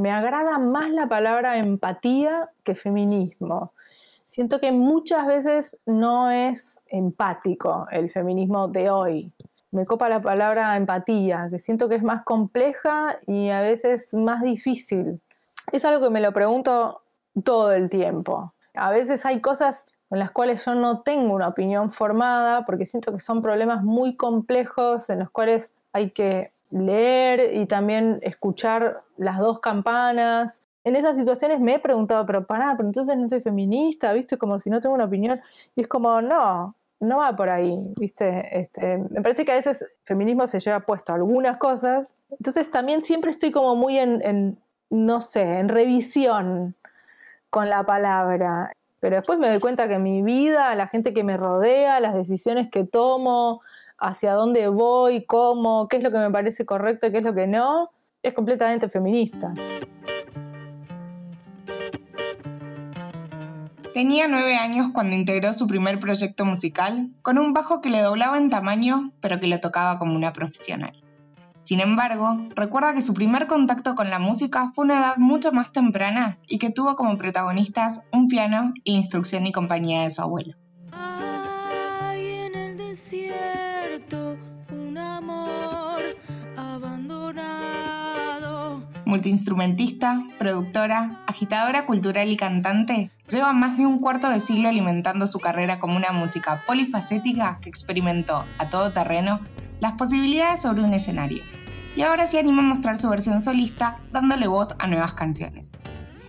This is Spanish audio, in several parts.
me agrada más la palabra empatía que feminismo. Siento que muchas veces no es empático el feminismo de hoy. Me copa la palabra empatía, que siento que es más compleja y a veces más difícil. Es algo que me lo pregunto todo el tiempo. A veces hay cosas en las cuales yo no tengo una opinión formada porque siento que son problemas muy complejos en los cuales hay que leer y también escuchar las dos campanas. En esas situaciones me he preguntado, pero pará, pero entonces no soy feminista, ¿viste? Como si no tengo una opinión. Y es como, no, no va por ahí, ¿viste? Este, me parece que a veces el feminismo se lleva puesto algunas cosas. Entonces también siempre estoy como muy en, en no sé, en revisión con la palabra. Pero después me doy cuenta que mi vida, la gente que me rodea, las decisiones que tomo, hacia dónde voy, cómo, qué es lo que me parece correcto y qué es lo que no, es completamente feminista. Tenía nueve años cuando integró su primer proyecto musical, con un bajo que le doblaba en tamaño, pero que lo tocaba como una profesional. Sin embargo, recuerda que su primer contacto con la música fue a una edad mucho más temprana y que tuvo como protagonistas un piano e instrucción y compañía de su abuelo. en el desierto Multiinstrumentista, productora, agitadora cultural y cantante, lleva más de un cuarto de siglo alimentando su carrera como una música polifacética que experimentó a todo terreno las posibilidades sobre un escenario. Y ahora se anima a mostrar su versión solista, dándole voz a nuevas canciones.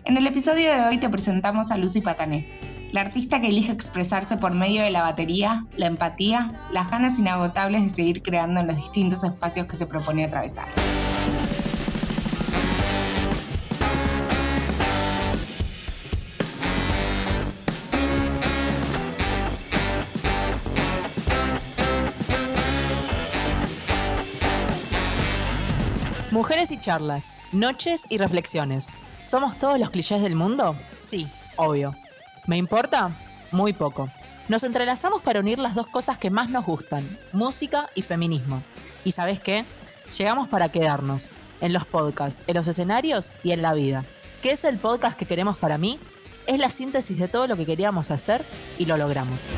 En el episodio de hoy te presentamos a Lucy Patané, la artista que elige expresarse por medio de la batería, la empatía, las ganas inagotables de seguir creando en los distintos espacios que se propone atravesar. Mujeres y charlas, noches y reflexiones. ¿Somos todos los clichés del mundo? Sí, obvio. ¿Me importa? Muy poco. Nos entrelazamos para unir las dos cosas que más nos gustan, música y feminismo. ¿Y sabes qué? Llegamos para quedarnos, en los podcasts, en los escenarios y en la vida. ¿Qué es el podcast que queremos para mí? Es la síntesis de todo lo que queríamos hacer y lo logramos.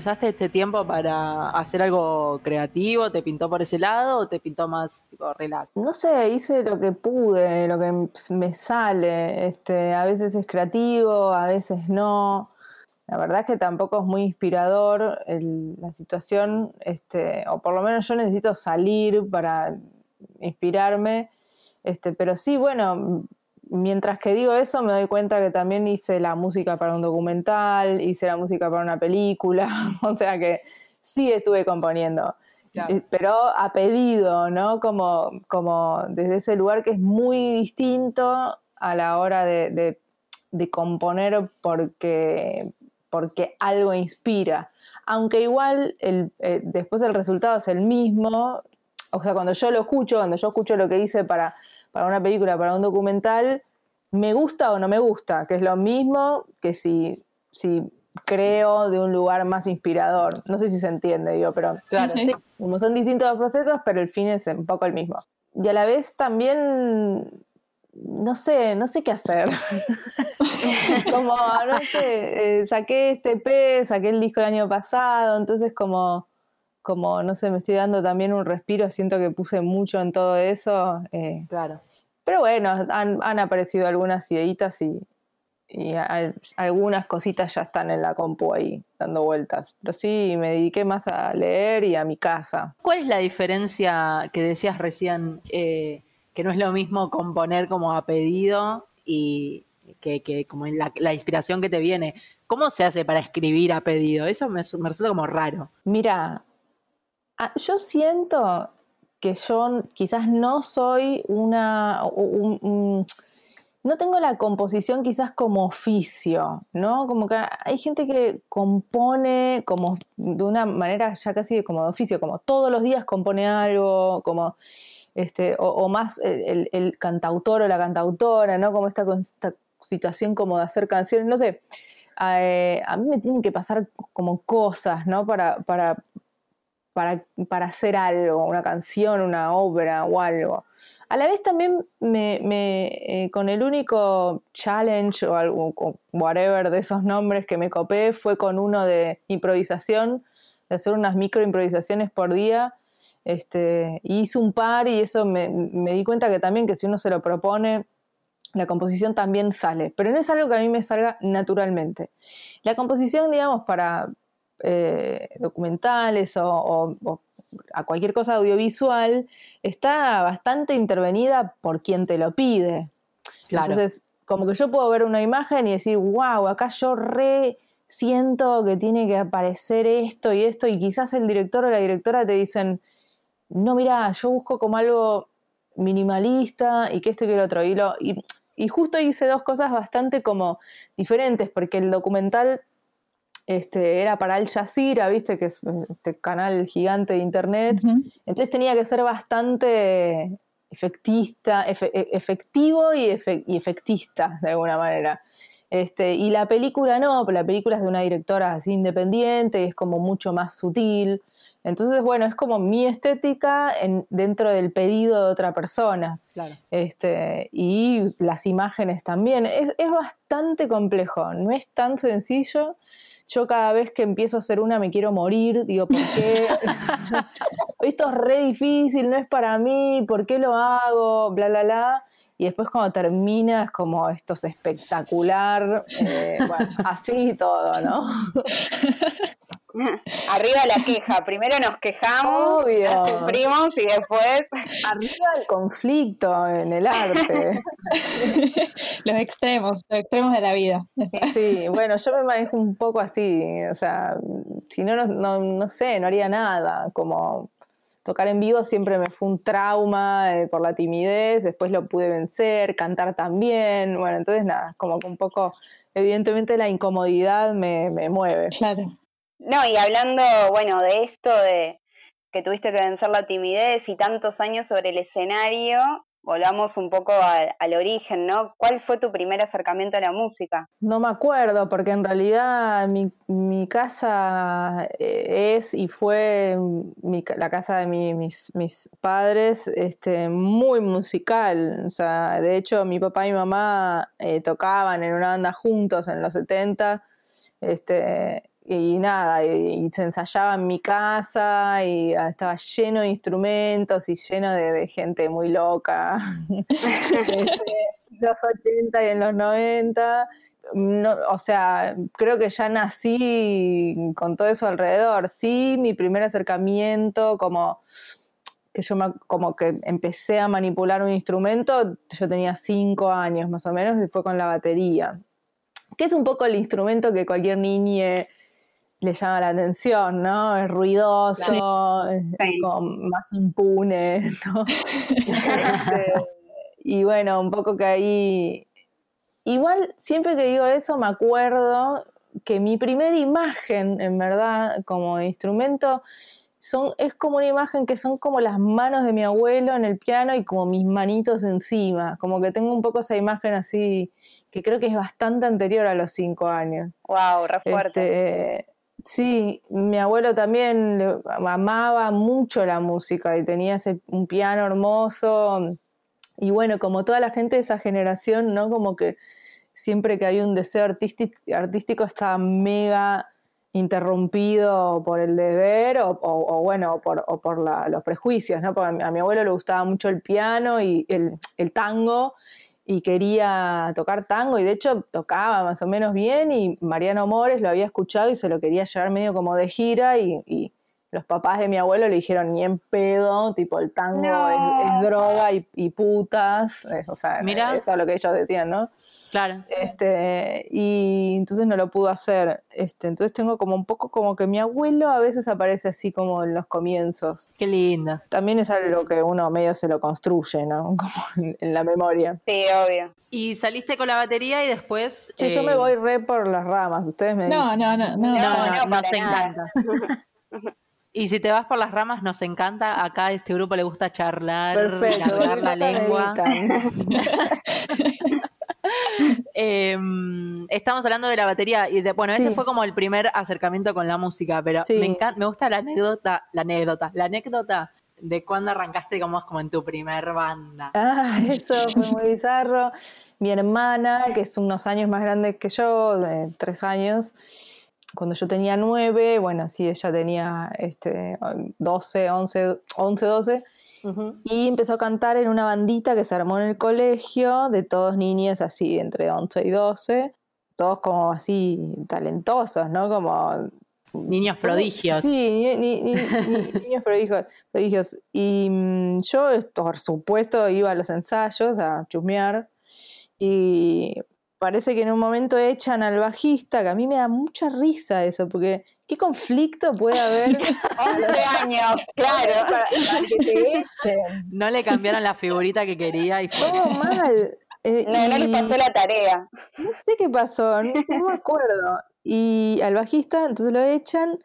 ¿Usaste este tiempo para hacer algo creativo? ¿Te pintó por ese lado o te pintó más tipo relax? No sé, hice lo que pude, lo que me sale. Este, a veces es creativo, a veces no. La verdad es que tampoco es muy inspirador la situación, este, o por lo menos yo necesito salir para inspirarme. Este, pero sí, bueno, mientras que digo eso, me doy cuenta que también hice la música para un documental, hice la música para una película, o sea que sí estuve componiendo. Eh, pero a pedido, ¿no? Como, como desde ese lugar que es muy distinto a la hora de, componer porque, porque algo inspira. Aunque igual el, eh, después el resultado es el mismo, o sea, cuando yo lo escucho, cuando yo escucho lo que hice para para una película, para un documental, me gusta o no me gusta, que es lo mismo que si, si creo de un lugar más inspirador. No sé si se entiende, digo, pero claro, como son distintos los procesos, pero el fin es un poco el mismo. Y a la vez también, no sé, no sé qué hacer. como, no sé, eh, saqué este EP, saqué el disco el año pasado, entonces como como, no sé, me estoy dando también un respiro, siento que puse mucho en todo eso. Eh, claro. Pero bueno, han, aparecido algunas ideitas y, algunas cositas ya están en la compu ahí dando vueltas. Pero sí, me dediqué más a leer y a mi casa. ¿Cuál es la diferencia que decías recién, eh, que no es lo mismo componer como a pedido y que, que como la, la, inspiración que te viene? ¿Cómo se hace para escribir a pedido? Eso me, me resulta como raro. Mira, yo siento que yo quizás no soy una... no tengo la composición quizás como oficio, ¿no? Como que hay gente que compone como de una manera ya casi como de oficio, como todos los días compone algo, como este, o, más el, cantautor o la cantautora, ¿no? Como esta, situación como de hacer canciones, no sé eh, a mí me tienen que pasar como cosas, ¿no? Para, para, para, para hacer algo, una canción, una obra o algo. A la vez también me, me, eh, con el único challenge o algo, o whatever de esos nombres que me copé fue con uno de improvisación, de hacer unas micro improvisaciones por día. Este, hice un par y eso me, me di cuenta que también que si uno se lo propone, la composición también sale, pero no es algo que a mí me salga naturalmente. La composición, digamos, para eh, documentales o, o- o a cualquier cosa audiovisual está bastante intervenida por quien te lo pide. Claro. Entonces, como que yo puedo ver una imagen y decir, wow, acá yo re siento que tiene que aparecer esto y esto, y quizás el director o la directora te dicen, no, mira, yo busco como algo minimalista y que esto y que lo otro. Y, lo, y, y justo hice dos cosas bastante como diferentes, porque el documental este, era para Al Jazeera, viste, que es este canal gigante de internet. Entonces tenía que ser bastante efectista, efe- e- efectivo y, efe- y efectista, de alguna manera. Este, y la película no, la película es de una directora así independiente y es como mucho más sutil. Entonces, bueno, es como mi estética en- dentro del pedido de otra persona. Claro. Este, y las imágenes también. Es, es bastante complejo, no es tan sencillo. Yo cada vez que empiezo a hacer una me quiero morir, digo, ¿por qué? Esto es re difícil, no es para mí, ¿por qué lo hago? Bla, bla, bla. Y después cuando termina es como esto es espectacular, eh, bueno, así todo, ¿no? Arriba la queja. Primero nos quejamos, Obvio. la sufrimos y después. Arriba el conflicto en el arte. Los extremos, los extremos de la vida. Sí, bueno, yo me manejo un poco así, o sea, si no, no, no, no sé, no haría nada, como tocar en vivo siempre me fue un trauma eh, por la timidez, después lo pude vencer, cantar también, bueno, entonces nada, como que un poco, evidentemente la incomodidad me, me mueve. Claro. No, y hablando, bueno, de esto de que tuviste que vencer la timidez y tantos años sobre el escenario, volvamos un poco al, origen, ¿no? ¿Cuál fue tu primer acercamiento a la música? No me acuerdo, porque en realidad mi, casa eh, es y fue la casa de mi- mis, mis padres este, muy musical. O sea, de hecho, mi papá y mi mamá eh, tocaban en una banda juntos en los 70. Este, y nada, y, y se ensayaba en mi casa y ah, estaba lleno de instrumentos y lleno de, de gente muy loca. Los 80 y en los 90. No, o sea, creo que ya nací con todo eso alrededor. Sí, mi primer acercamiento, como que yo me- como que empecé a manipular un instrumento, yo tenía cinco años más o menos, y fue con la batería. Que es un poco el instrumento que cualquier niña le llama la atención, ¿no? Es ruidoso, es, como más impune, ¿no? Este, y bueno, un poco que ahí... Igual, siempre que digo eso, me acuerdo que mi primera imagen, en verdad, como instrumento, son, es como una imagen que son como las manos de mi abuelo en el piano y como mis manitos encima. Como que tengo un poco esa imagen así, que creo que es bastante anterior a los cinco años. Wow, re fuerte. Este, sí, mi abuelo también amaba mucho la música y tenía ese, un piano hermoso. Y bueno, como toda la gente de esa generación, ¿no? Como que siempre que había un deseo artístico, artístico estaba mega interrumpido por el deber o, bueno, por, los prejuicios, ¿no? Porque a mi, a mi abuelo le gustaba mucho el piano y el tango y quería tocar tango y de hecho tocaba más o menos bien y Mariano Mores lo había escuchado y se lo quería llevar medio como de gira y, y los papás de mi abuelo le dijeron ni en pedo, tipo el tango No. es, es droga y, y putas, eh, o sea, Mirá. eso es lo que ellos decían, ¿no? Claro. Este, y entonces no lo pudo hacer. Este, entonces tengo como un poco como que mi abuelo a veces aparece así como en los comienzos. Qué lindo. También es algo que uno medio se lo construye, ¿no? Como en, la memoria. Sí, obvio. Y saliste con la batería y después. Sí, yo eh, me voy re por las ramas, ustedes me No, dicen. no, no, no. No, no, No, encanta. Y si te vas por las ramas, nos encanta. Acá a este grupo le gusta charlar, Perfecto, la ¿qué cosa lengua. Em, estamos hablando de la batería y de, bueno, ese Sí. fue como el primer acercamiento con la música, pero Sí. me encanta, me gusta la anécdota, la anécdota, la anécdota de cuando arrancaste digamos como en tu primer banda. Ah, eso fue muy bizarro. Mi hermana, que es unos años más grande que yo, de tres años, cuando yo tenía nueve, bueno, sí, ella tenía este, 12, 11, 11, 12, y empezó a cantar en una bandita que se armó en el colegio de todos niños así, entre 11 y 12, todos como así talentosos, ¿no? Como Niños prodigios. Sí, ni- ni- ni- ni- niños prodigios, prodigios. Y mm, yo, por supuesto, iba a los ensayos a chusmear y parece que en un momento echan al bajista, que a mí me da mucha risa eso, porque ¿qué conflicto puede haber 11 años, claro. para, para que te echen? No le cambiaron la figurita que quería y fue. Todo mal. Eh, No, no les pasó la tarea. no sé qué pasó, no, no me acuerdo. Y al bajista, entonces lo echan.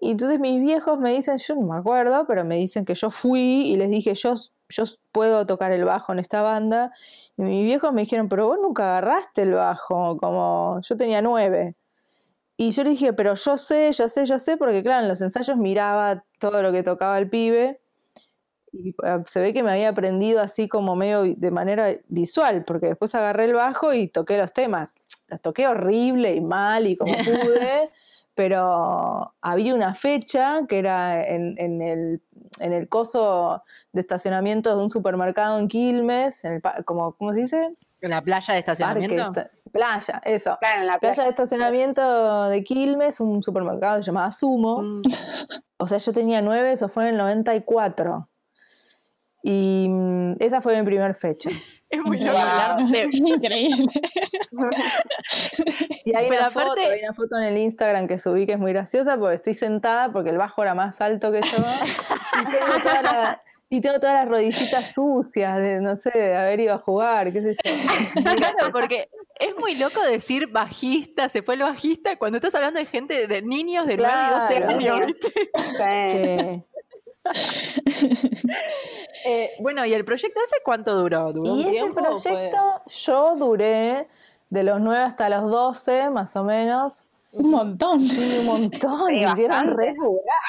Y entonces mis viejos me dicen, yo no me acuerdo, pero me dicen que yo fui y les dije, yo, yo puedo tocar el bajo en esta banda. Y mis viejos me dijeron, pero vos nunca agarraste el bajo, como yo tenía nueve. Y yo le dije, pero yo sé, yo sé, yo sé, porque claro, en los ensayos miraba todo lo que tocaba el pibe. Y eh, se ve que me había aprendido así como medio de manera visual, porque después agarré el bajo y toqué los temas. Los toqué horrible y mal y como pude, pero había una fecha que era en, en el, en el coso de estacionamiento de un supermercado en Quilmes, en el, como, ¿cómo se dice? ¿En la playa de Parque, estacionamiento? esta- playa, eso. Claro, en la Playa playa. de estacionamiento de Quilmes, un supermercado llamaba Sumo. Mm. O sea, yo tenía nueve, eso fue en el 94. Y mm, esa fue mi primer fecha. Es muy loco Wow. hablar de, Increíble. Y hay Pero una, aparte- foto, hay una foto en el Instagram que subí que es muy graciosa porque estoy sentada porque el bajo era más alto que yo y tengo, toda la- y tengo todas las rodillitas sucias de, no sé, de haber ido a jugar, qué sé yo. Claro, porque es muy loco decir bajista, se fue el bajista, cuando estás hablando de gente, de niños de 9 y 12 Claro. años, ¿viste? Sí. Sí. Eh, bueno, ¿y el proyecto ese cuánto duró? ¿Duró un Y ese fue- proyecto yo duré de los 9 hasta los 12, más o menos. Un montón. Sí, un montón. Sí, hicieron re.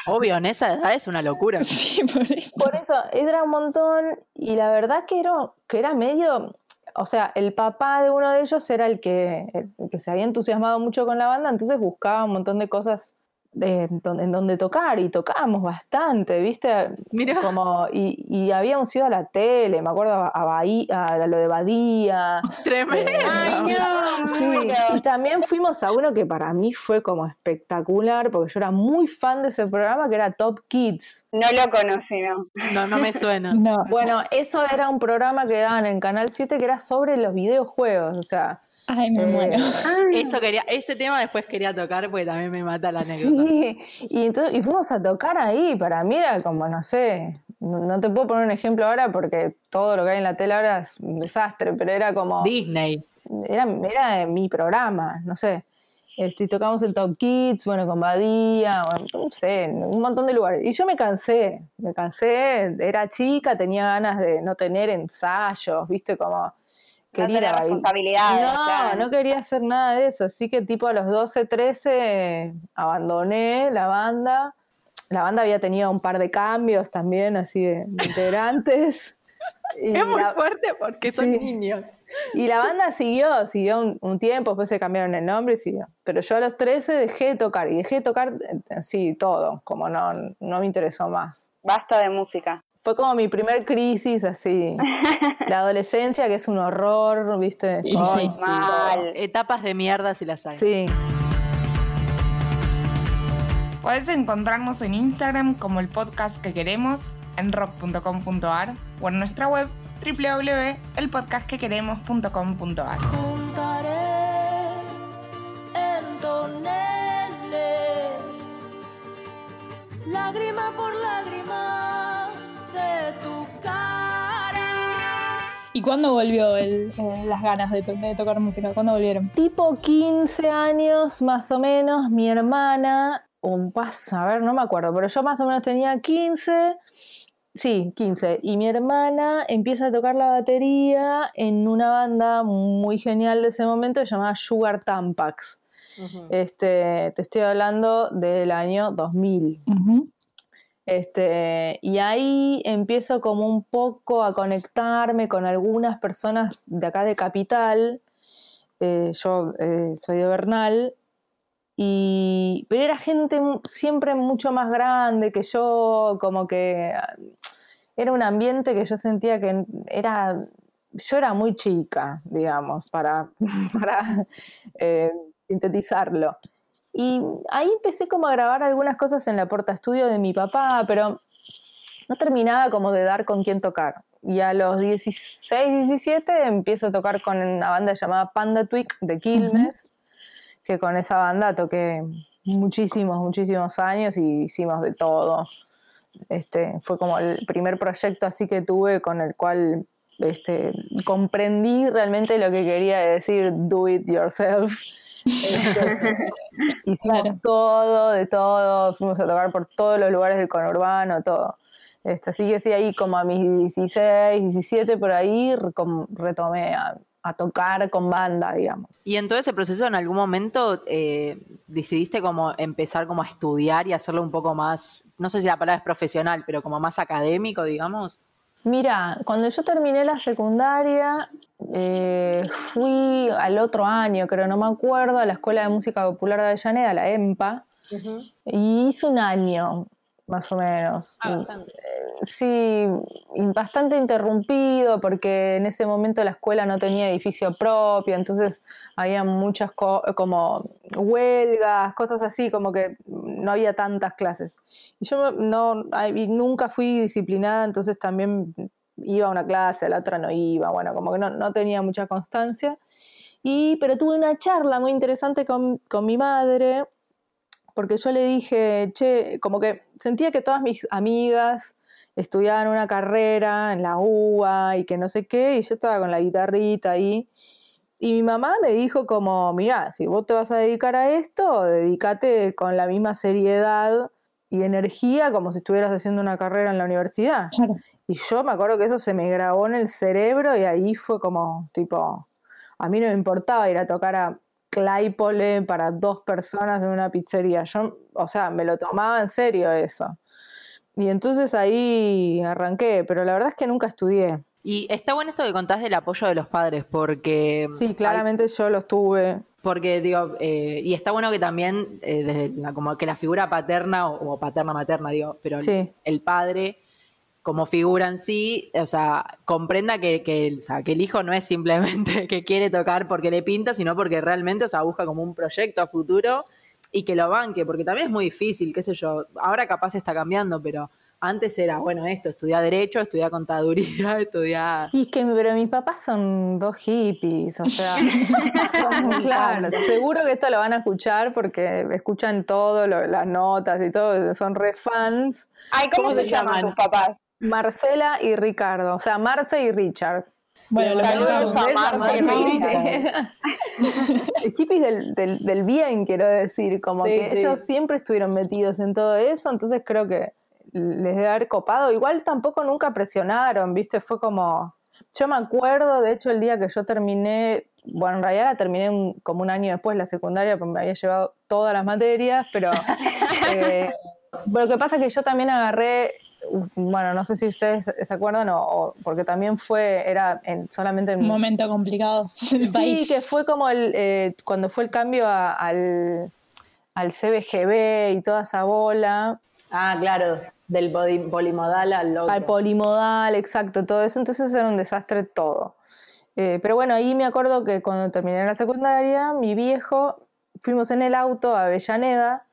Obvio, en esa edad es una locura. Sí, por eso. Por eso, era un montón y la verdad que era, que era medio, o sea, el papá de uno de ellos era el que, el que se había entusiasmado mucho con la banda, entonces buscaba un montón de cosas en donde tocar y tocábamos bastante, ¿viste? Mirá. Como, y, y habíamos ido a la tele, me acuerdo a, Bahía, a lo de Badía. Tremendo. Ay, no, Sí, me muero. y también fuimos a uno que para mí fue como espectacular, porque yo era muy fan de ese programa que era Top Kids. No lo conocí, ¿no? No, no me suena. No. Bueno, eso era un programa que daban en Canal 7 que era sobre los videojuegos, o sea, Ay, me eh, muero. Eso quería, ese tema después quería tocar porque también me mata la anécdota. sí, y, entonces, y fuimos a tocar ahí, para mí era como, no sé, no, no te puedo poner un ejemplo ahora porque todo lo que hay en la tele ahora es un desastre, pero era como, Disney. era, era mi programa, no sé. Este, tocamos en Top Kids, bueno, con Badía, bueno, no sé, en un montón de lugares. Y yo me cansé, me cansé, era chica, tenía ganas de no tener ensayos, viste, como quería responsabilidades. No, claro. no quería hacer nada de eso, así que tipo a los 12, 13 abandoné la banda. La banda había tenido un par de cambios también, así de, de integrantes. Y Es muy la- fuerte porque son Sí. niños. y la banda siguió, siguió un, un tiempo, después se cambiaron el nombre y siguió. Pero yo a los 13 dejé de tocar y dejé de tocar eh, así todo, como no, no me interesó más. Basta de música. Fue como mi primer crisis, así. La adolescencia, que es un horror, ¿viste? Y Ay, sí. Mal. Etapas de mierda si las hay. Sí. Podés encontrarnos en Instagram como el podcast que queremos, en rock.com.ar o en nuestra web www.elpodcastquequeremos.com.ar. Juntaré en toneles, lágrima por lágrima de tu cara. ¿Y cuándo volvió el, eh, las ganas de, to- de tocar música? ¿Cuándo volvieron? Tipo 15 años más o menos, mi hermana, o más, a ver, no me acuerdo, pero yo más o menos tenía 15 Sí, 15. Y mi hermana empieza a tocar la batería en una banda muy genial de ese momento llamada Sugar Tampax. este, te estoy hablando del año 2000. Ujú. Este, y ahí empiezo como un poco a conectarme con algunas personas de acá de Capital. Eh, yo eh, soy de Bernal. Y, pero era gente siempre mucho más grande que yo, como que era un ambiente que yo sentía que era, yo era muy chica, digamos, para, para eh, sintetizarlo. Y ahí empecé como a grabar algunas cosas en la porta estudio de mi papá, pero no terminaba como de dar con quién tocar. Y a los 16, 17 empiezo a tocar con una banda llamada Panda Twig de Quilmes, que con esa banda toqué muchísimos, muchísimos años y hicimos de todo. Este, fue como el primer proyecto así que tuve con el cual este, comprendí realmente lo que quería decir do it yourself. Este, hicimos Claro. todo, de todo, fuimos a tocar por todos los lugares del conurbano, todo. Este, así que sí, ahí como a mis 16, 17 por ahí retomé a, a tocar con banda, digamos. Y en todo ese proceso, en algún momento eh, decidiste como empezar como a estudiar y hacerlo un poco más, no sé si la palabra es profesional, pero como más académico, digamos. Mira, cuando yo terminé la secundaria, eh, fui al otro año, creo, no me acuerdo, a la Escuela de Música Popular de Avellaneda, la EMPA, y hice un año, más o menos. Sí, y bastante interrumpido porque en ese momento la escuela no tenía edificio propio, entonces había muchas co- como huelgas, cosas así, como que no había tantas clases. Y yo no, ay, nunca fui disciplinada, entonces también iba a una clase, a la otra no iba, bueno, como que no, no tenía mucha constancia. Y, pero tuve una charla muy interesante con, con mi madre, porque yo le dije, che, como que sentía que todas mis amigas estudiaban una carrera en la UBA y que no sé qué, y yo estaba con la guitarrita ahí. Y mi mamá me dijo como, mirá, si vos te vas a dedicar a esto, dedícate con la misma seriedad y energía como si estuvieras haciendo una carrera en la universidad. Claro. Y yo me acuerdo que eso se me grabó en el cerebro y ahí fue como, tipo, a mí no me importaba ir a tocar a Claypole para dos personas en una pizzería. Yo, o sea, me lo tomaba en serio eso. Y entonces ahí arranqué, pero la verdad es que nunca estudié. Y está bueno esto que contás del apoyo de los padres, porque... Sí, claramente yo los tuve. Porque digo, eh, y está bueno que también, eh, desde la, como que la figura paterna o, o paterna-materna, digo, pero el, padre como figura en sí, o sea, comprenda que, que, el, o sea, que el hijo no es simplemente que quiere tocar porque le pinta, sino porque realmente, o sea, busca como un proyecto a futuro y que lo banque, porque también es muy difícil, qué sé yo, ahora capaz está cambiando, pero antes era, bueno, esto, estudiar Derecho, estudiar Contaduría, estudiar... Y es que, pero mis papás son dos hippies, o sea, claro, seguro que esto lo van a escuchar porque escuchan todo, lo- las notas y todo, son re fans. Ay, ¿cómo, ¿Cómo se, se llaman llaman? tus papás? Marcela y Ricardo, o sea, Marce y Richard. Bueno, lo Saludos a Marce y ¿no? Richard. hippies del, del, del bien, quiero decir, como Sí, que sí. ellos siempre estuvieron metidos en todo eso, entonces creo que les debe haber copado. Igual tampoco nunca presionaron, ¿viste? Fue como. Yo me acuerdo, de hecho, el día que yo terminé, bueno, en realidad la terminé un- como un año después la secundaria, porque me había llevado todas las materias, pero. eh, pero lo que pasa es que yo también agarré, bueno, no sé si ustedes se acuerdan, o, o- porque también fue, era en, solamente en Un momento complicado del Sí, país. que fue como el, eh, cuando fue el cambio a- al, al CBGB y toda esa bola, Ah, claro, del body- polimodal al otro. al polimodal, exacto, todo eso, entonces era un desastre todo. Eh, pero bueno, ahí me acuerdo que cuando terminé la secundaria, mi viejo, fuimos en el auto a Avellaneda,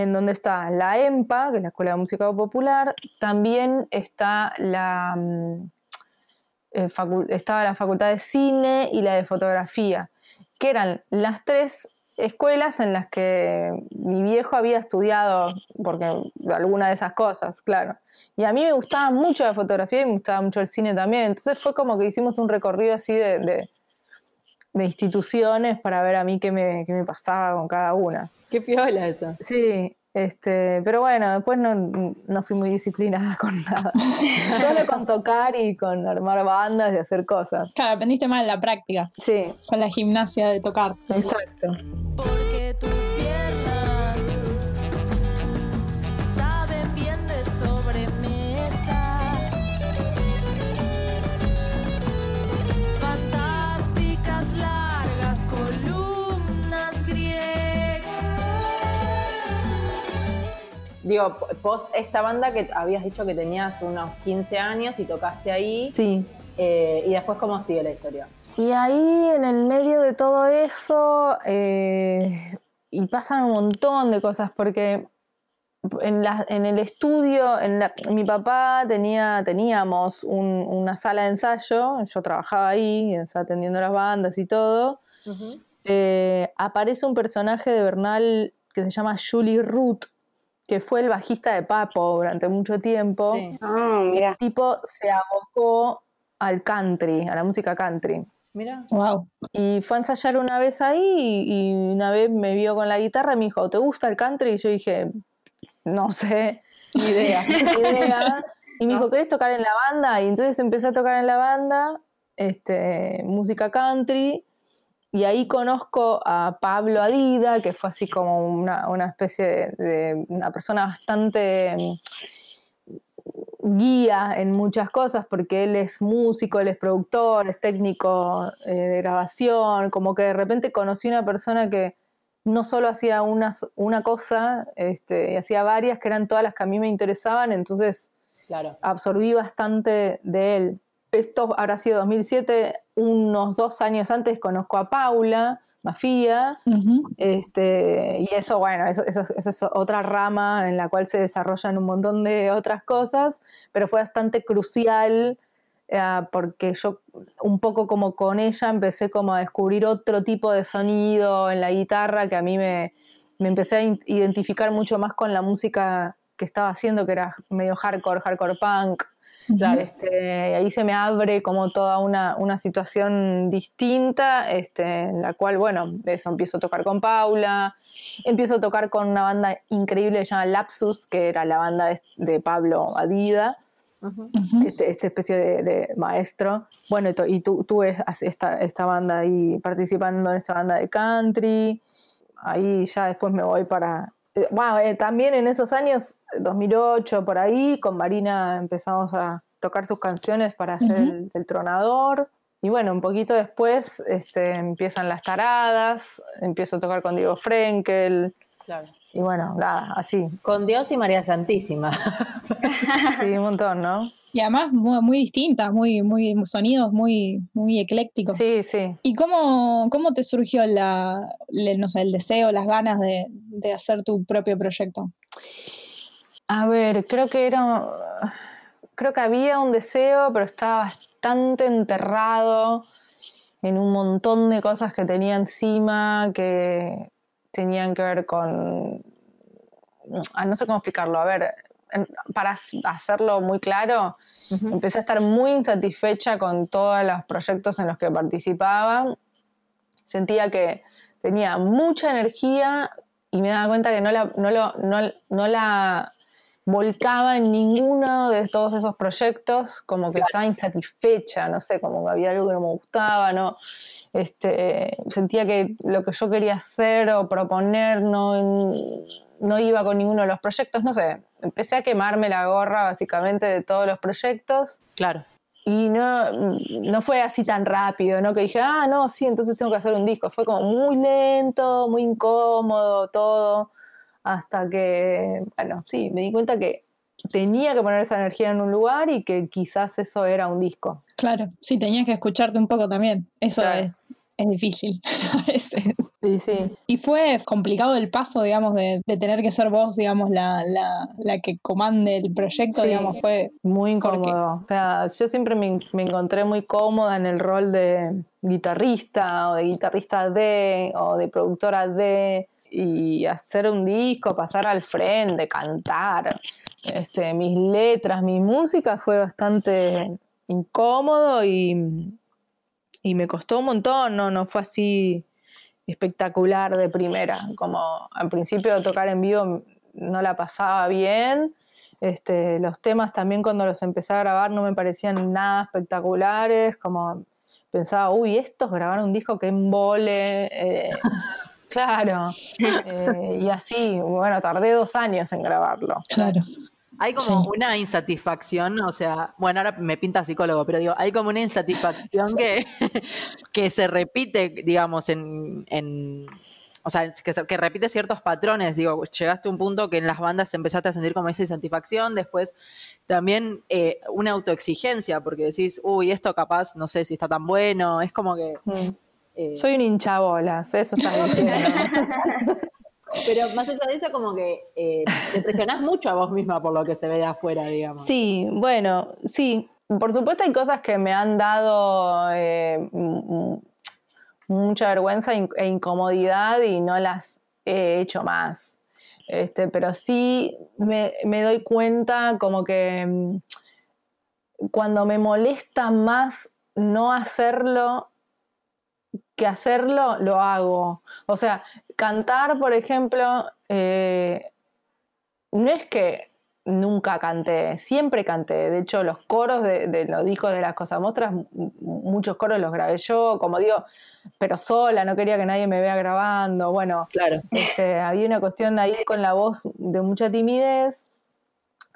en donde está la EMPA, que es la Escuela de Música Popular, también está la, mm, eh, estaba la Facultad de Cine y la de Fotografía, que eran las tres escuelas en las que mi viejo había estudiado, porque alguna de esas cosas, claro. Y a mí me gustaba mucho la fotografía y me gustaba mucho el cine también, entonces fue como que hicimos un recorrido así de- de instituciones para ver a mí qué me, qué me pasaba con cada una. Qué piola eso. Sí, Este, pero bueno, después no, no fui muy disciplinada con nada. Solo con tocar y con armar bandas y hacer cosas. Claro, aprendiste más en la práctica, Sí, con la gimnasia de tocar. exacto. Porque tus Digo, vos, esta banda que habías dicho que tenías unos 15 años y tocaste ahí, Sí. eh, y después, ¿cómo sigue la historia? Y ahí en el medio de todo eso, eh, y pasan un montón de cosas, porque en, la- en el estudio, en la- mi papá tenía, teníamos un- una sala de ensayo, yo trabajaba ahí, atendiendo las bandas y todo. Eh, aparece un personaje de Bernal que se llama Julie Root, que fue el bajista de Papo durante mucho tiempo. Sí. Ah, mira. El tipo se abocó al country, a la música country. Mira. Wow. Y fue a ensayar una vez ahí y, y una vez me vio con la guitarra y me dijo, ¿te gusta el country? Y yo dije, no sé, ni idea, ni idea. Y me dijo, ¿querés tocar en la banda? Y entonces empecé a tocar en la banda, este, música country. Y ahí conozco a Pablo Adida, que fue así como una, una especie de, de una persona bastante mm, guía en muchas cosas, porque él es músico, él es productor, es técnico eh, de grabación, como que de repente conocí una persona que no solo hacía una, una cosa, este, y hacía varias que eran todas las que a mí me interesaban, entonces Claro. absorbí bastante de él. Esto habrá sido 2007, unos dos años antes conozco a Paula Mafia, este, y eso, bueno, eso, eso- eso es otra rama en la cual se desarrollan un montón de otras cosas, pero fue bastante crucial eh, porque yo un poco como con ella empecé como a descubrir otro tipo de sonido en la guitarra que a mí me, me empecé a identificar mucho más con la música que estaba haciendo, que era medio hardcore, hardcore punk. Claro. Este, y ahí se me abre como toda una, una situación distinta, este, en la cual, bueno, eso, empiezo a tocar con Paula, empiezo a tocar con una banda increíble que se llama Lapsus, que era la banda de, de Pablo Adida, Ujú. este, este especie de, de maestro. Bueno, y, tú, tú esta, esta banda ahí, participando en esta banda de country, ahí ya después me voy para... eh, Bueno, eh, también en esos años, 2008, por ahí, con Marina empezamos a tocar sus canciones para hacer el tronador. Y bueno, un poquito después este, empiezan las taradas, empiezo a tocar con Diego Frenkel, Claro. y bueno, nada, así. Con Dios y María Santísima. Sí, un montón, ¿no? Y además muy, muy distintas, muy, muy sonidos muy, muy eclécticos. Sí, sí. ¿Y cómo, cómo te surgió la, le- no sé, el deseo, las ganas de, de hacer tu propio proyecto? A ver, creo que era. Creo que había un deseo, pero estaba bastante enterrado en un montón de cosas que tenía encima que tenían que ver con. ah, no sé cómo explicarlo. A ver, para hacerlo muy claro, empecé a estar muy insatisfecha con todos los proyectos en los que participaba. Sentía que tenía mucha energía y me daba cuenta que no la, no lo- no- no la volcaba en ninguno de todos esos proyectos, como que estaba insatisfecha, no sé, como que había algo que no me gustaba, no, este, sentía que lo que yo quería hacer o proponer no, no iba con ninguno de los proyectos, no sé, empecé a quemarme la gorra básicamente de todos los proyectos Claro. y no, no fue así tan rápido, ¿no? Que dije, ah, no, sí, entonces tengo que hacer un disco. Fue como muy lento, muy incómodo, todo. Hasta que, bueno, sí, me di cuenta que tenía que poner esa energía en un lugar y que quizás eso era un disco. Claro, sí, tenías que escucharte un poco también. Eso Claro. es, es difícil a veces. Y sí, Y fue complicado el paso, digamos, de, de tener que ser vos, digamos, la, la, la que comande el proyecto, Sí. digamos, fue... muy incómodo. O sea, yo siempre me, me encontré muy cómoda en el rol de guitarrista o de guitarrista de o de productora de y hacer un disco, pasar al frente, cantar. Este, mis letras, mi música fue bastante incómodo y, y me costó un montón, no, no fue así espectacular de primera. Como al principio tocar en vivo no la pasaba bien. Este, los temas también cuando los empecé a grabar no me parecían nada espectaculares, como pensaba, uy, estos grabaron un disco que embole. eh, claro. Eh, y así, bueno, tardé dos años en grabarlo. Claro. Hay como Sí. una insatisfacción, o sea, bueno, ahora me pinta psicólogo, pero digo, hay como una insatisfacción que, que se repite, digamos, en, en- o sea, que, se- que repite ciertos patrones. Digo, llegaste a un punto que en las bandas empezaste a sentir como esa insatisfacción, después también eh, una autoexigencia, porque decís, uy, esto capaz, no sé si está tan bueno, es como que... Mm. Eh, Soy un hinchabolas, eso están diciendo. pero más allá de eso, como que eh, te presionás mucho a vos misma por lo que se ve de afuera, digamos. Sí, bueno, sí. Por supuesto hay cosas que me han dado eh, mucha vergüenza e incomodidad y no las he hecho más. Este, pero sí me, me doy cuenta como que mm, cuando me molesta más no hacerlo que hacerlo, lo hago. O sea, cantar, por ejemplo, eh, no es que nunca canté, siempre canté. De hecho, los coros de, de los discos de las cosas mostras, muchos coros los grabé yo, como digo, pero sola, no quería que nadie me vea grabando. Bueno, Claro. este, había una cuestión ahí con la voz de mucha timidez,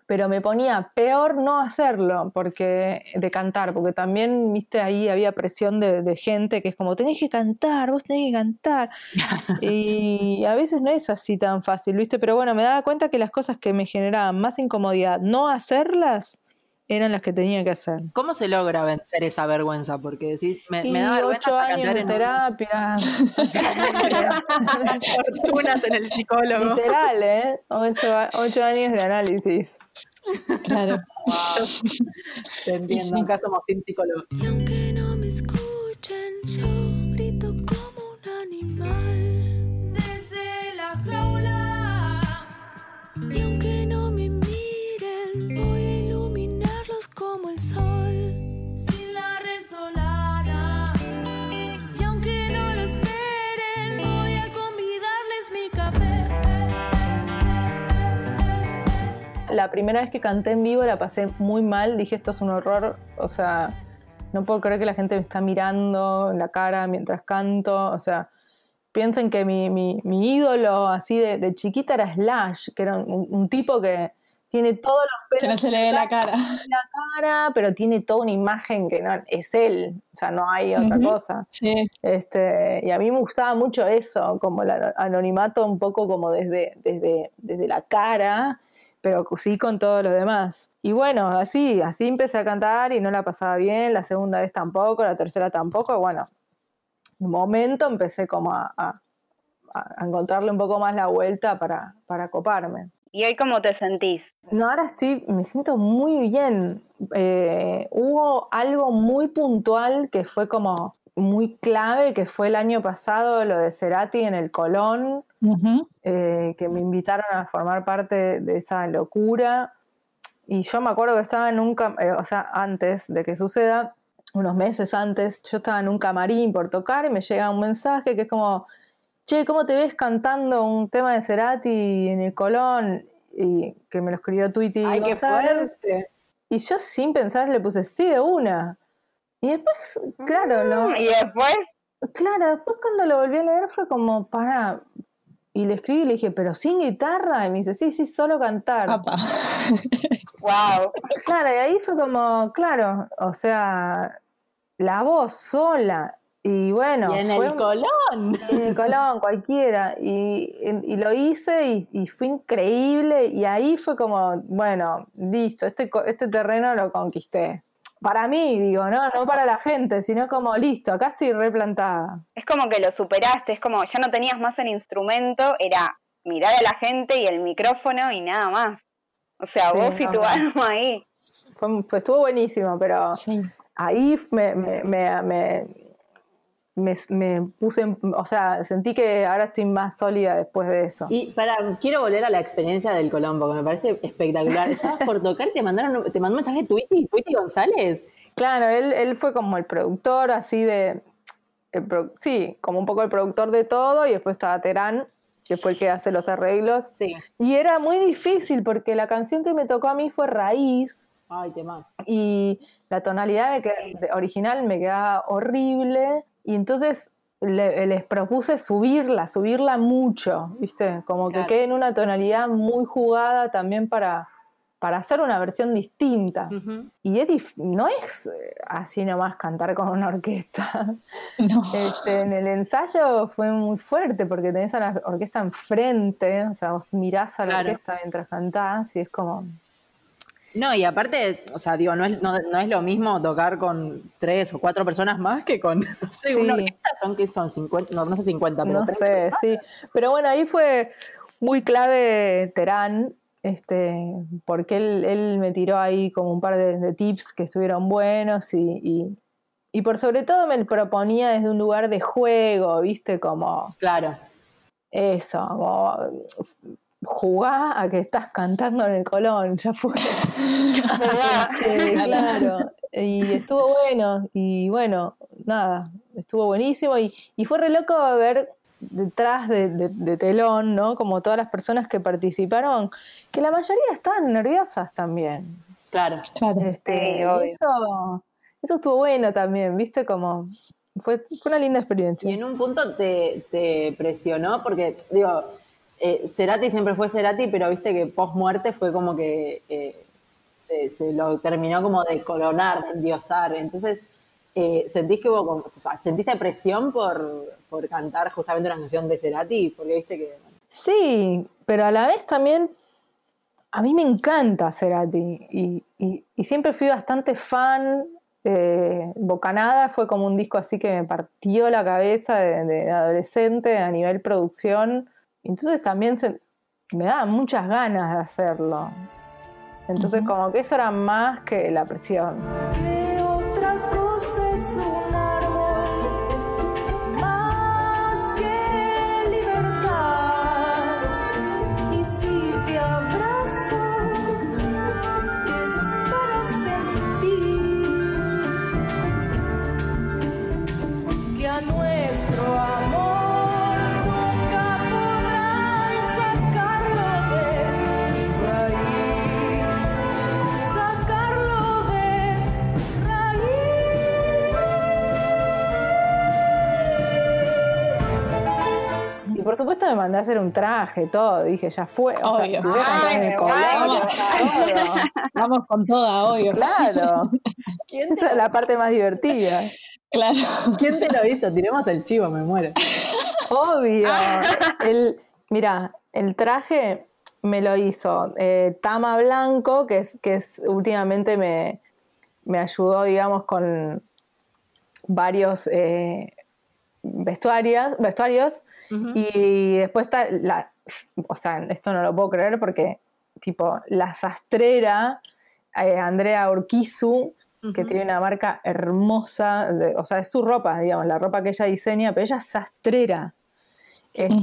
pero me ponía peor no hacerlo, porque de cantar, porque también, viste, ahí había presión de, de gente que es como, tenés que cantar, vos tenés que cantar. y a veces no es así tan fácil, viste, pero bueno, me daba cuenta que las cosas que me generaban más incomodidad, no hacerlas, eran las que tenía que hacer. ¿Cómo se logra vencer esa vergüenza? Porque decís, me, me da vergüenza ocho años cantar de en terapia. fortunas en el psicólogo. Literal, ¿eh? Ocho, ocho años de análisis. Claro. Te entiendo, acá somos team psicólogo. Y aunque no me escuchen, yo la primera vez que canté en vivo la pasé muy mal, dije esto es un horror, o sea, no puedo creer que la gente me está mirando en la cara mientras canto, o sea, piensen que mi, ídolo así de, chiquita era Slash, que era un tipo que tiene todos los Que no pelos se le ve la cara. la cara, pero tiene toda una imagen que no es él, o sea, no hay otra cosa. Sí. Este, y a mí me gustaba mucho eso, como el ano- anonimato un poco como desde, desde, desde la cara, pero sí con todo lo demás. Y bueno, así, así empecé a cantar y no la pasaba bien, la segunda vez tampoco, la tercera tampoco, y bueno, un momento empecé como a, a- a encontrarle un poco más la vuelta para, para coparme. ¿Y hoy cómo te sentís? No, ahora estoy, me siento muy bien. Eh, hubo algo muy puntual que fue como muy clave, que fue el año pasado lo de Cerati en el Colón, eh, que me invitaron a formar parte de esa locura. Y yo me acuerdo que estaba en un, eh, o sea, antes de que suceda, unos meses antes, yo estaba en un camarín por tocar y me llega un mensaje que es como, che, ¿cómo te ves cantando un tema de Cerati en el Colón? Y que me lo escribió Tweety Ay, qué fuerte. Y yo sin pensar le puse sí de una. Y después, claro, lo, Y después, Claro, después cuando lo volví a leer fue como, para. Y le escribí y le dije, ¿pero sin guitarra? Y me dice, sí, sí, solo cantar. Wow. Claro, y ahí fue como, claro, o sea, la voz sola. Y bueno, y en fue el colón. en el Colón, cualquiera. Y, y lo hice y, y fue increíble. Y ahí fue como, bueno, listo, este, co- este terreno lo conquisté. Para mí, digo, no, no para la gente, sino como, listo, acá estoy replantada. Es como que lo superaste, es como ya no tenías más el instrumento, era mirar a la gente y el micrófono y nada más. O sea, Sí, vos y tu no. alma ahí. Fue, pues estuvo buenísimo, pero Sí. ahí me, me, me, me, me- me puse, o sea, sentí que ahora estoy más sólida después de eso. Y para, quiero volver a la experiencia del Colón, porque me parece espectacular. Estabas por tocar, te mandaron, te mandó un mensaje Tweety, Tweety González. Claro, él, él fue como el productor, así de, el pro- sí, como un poco el productor de todo, y después estaba Terán, que fue el que hace los arreglos. Sí. Y era muy difícil porque la canción que me tocó a mí fue Raíz Ay, temas. y la tonalidad me queda- de- original me quedaba horrible y entonces le- les propuse subirla, subirla mucho, ¿viste? Como Claro. que quede en una tonalidad muy jugada también para, para hacer una versión distinta. Y es no es eh, así nomás cantar con una orquesta. No. Este, en el ensayo fue muy fuerte porque tenés a la orquesta enfrente, o sea, vos mirás a la Claro. orquesta mientras cantás y es como... No, y aparte, o sea, digo, no es, no, no es lo mismo tocar con tres o cuatro personas más que con, no sé, Sí. una orquesta son que son 50, no, no sé 50, pero No 30 sé, personas. sí. Pero bueno, ahí fue muy clave Terán, este, porque él, él me tiró ahí como un par de, de tips que estuvieron buenos y, y, y por sobre todo me proponía desde un lugar de juego, ¿viste? Como Claro. eso, como jugá a que estás cantando en el Colón, ya fue. Este, claro, y estuvo bueno, y bueno, nada, estuvo buenísimo, y, y fue re loco ver detrás de, de- de telón, ¿no? Como todas las personas que participaron, que la mayoría estaban nerviosas también. Claro. Claro. Este, Sí, eso, eso estuvo bueno también, ¿viste? Como fue, fue una linda experiencia. Y en un punto te, te presionó, porque, digo, eh, Cerati siempre fue Cerati, pero viste que post muerte fue como que eh, se, lo terminó como de coronar, de endiosar. Entonces, eh, ¿sentís que ¿sentiste presión por, por cantar justamente una canción de Cerati? Porque viste que. Sí, pero a la vez también a mí me encanta Cerati y, y- siempre fui bastante fan. Bocanada fue como un disco así que me partió la cabeza de, de adolescente a nivel producción. Entonces también se- me daban muchas ganas de hacerlo. Entonces como que eso era más que la presión. Me mandé a hacer un traje, todo. Dije, ya fue. O sea, Obvio. si voy a en el. Vamos con toda, obvio. Claro. ¿Quién Esa es la parte más divertida. Claro. ¿Quién te lo hizo? Tiremos el chivo, me muero. Obvio. El, mira, el traje me lo hizo eh, Tama Blanco, que es, que es últimamente me, me ayudó, digamos, con varios eh, vestuarios, vestuarios. Y después está la, o sea, esto no lo puedo creer porque, tipo, la sastrera, eh, Andrea Urquizu, que tiene una marca hermosa, de- o sea, es su ropa, digamos, la ropa que ella diseña, pero ella es sastrera. Este.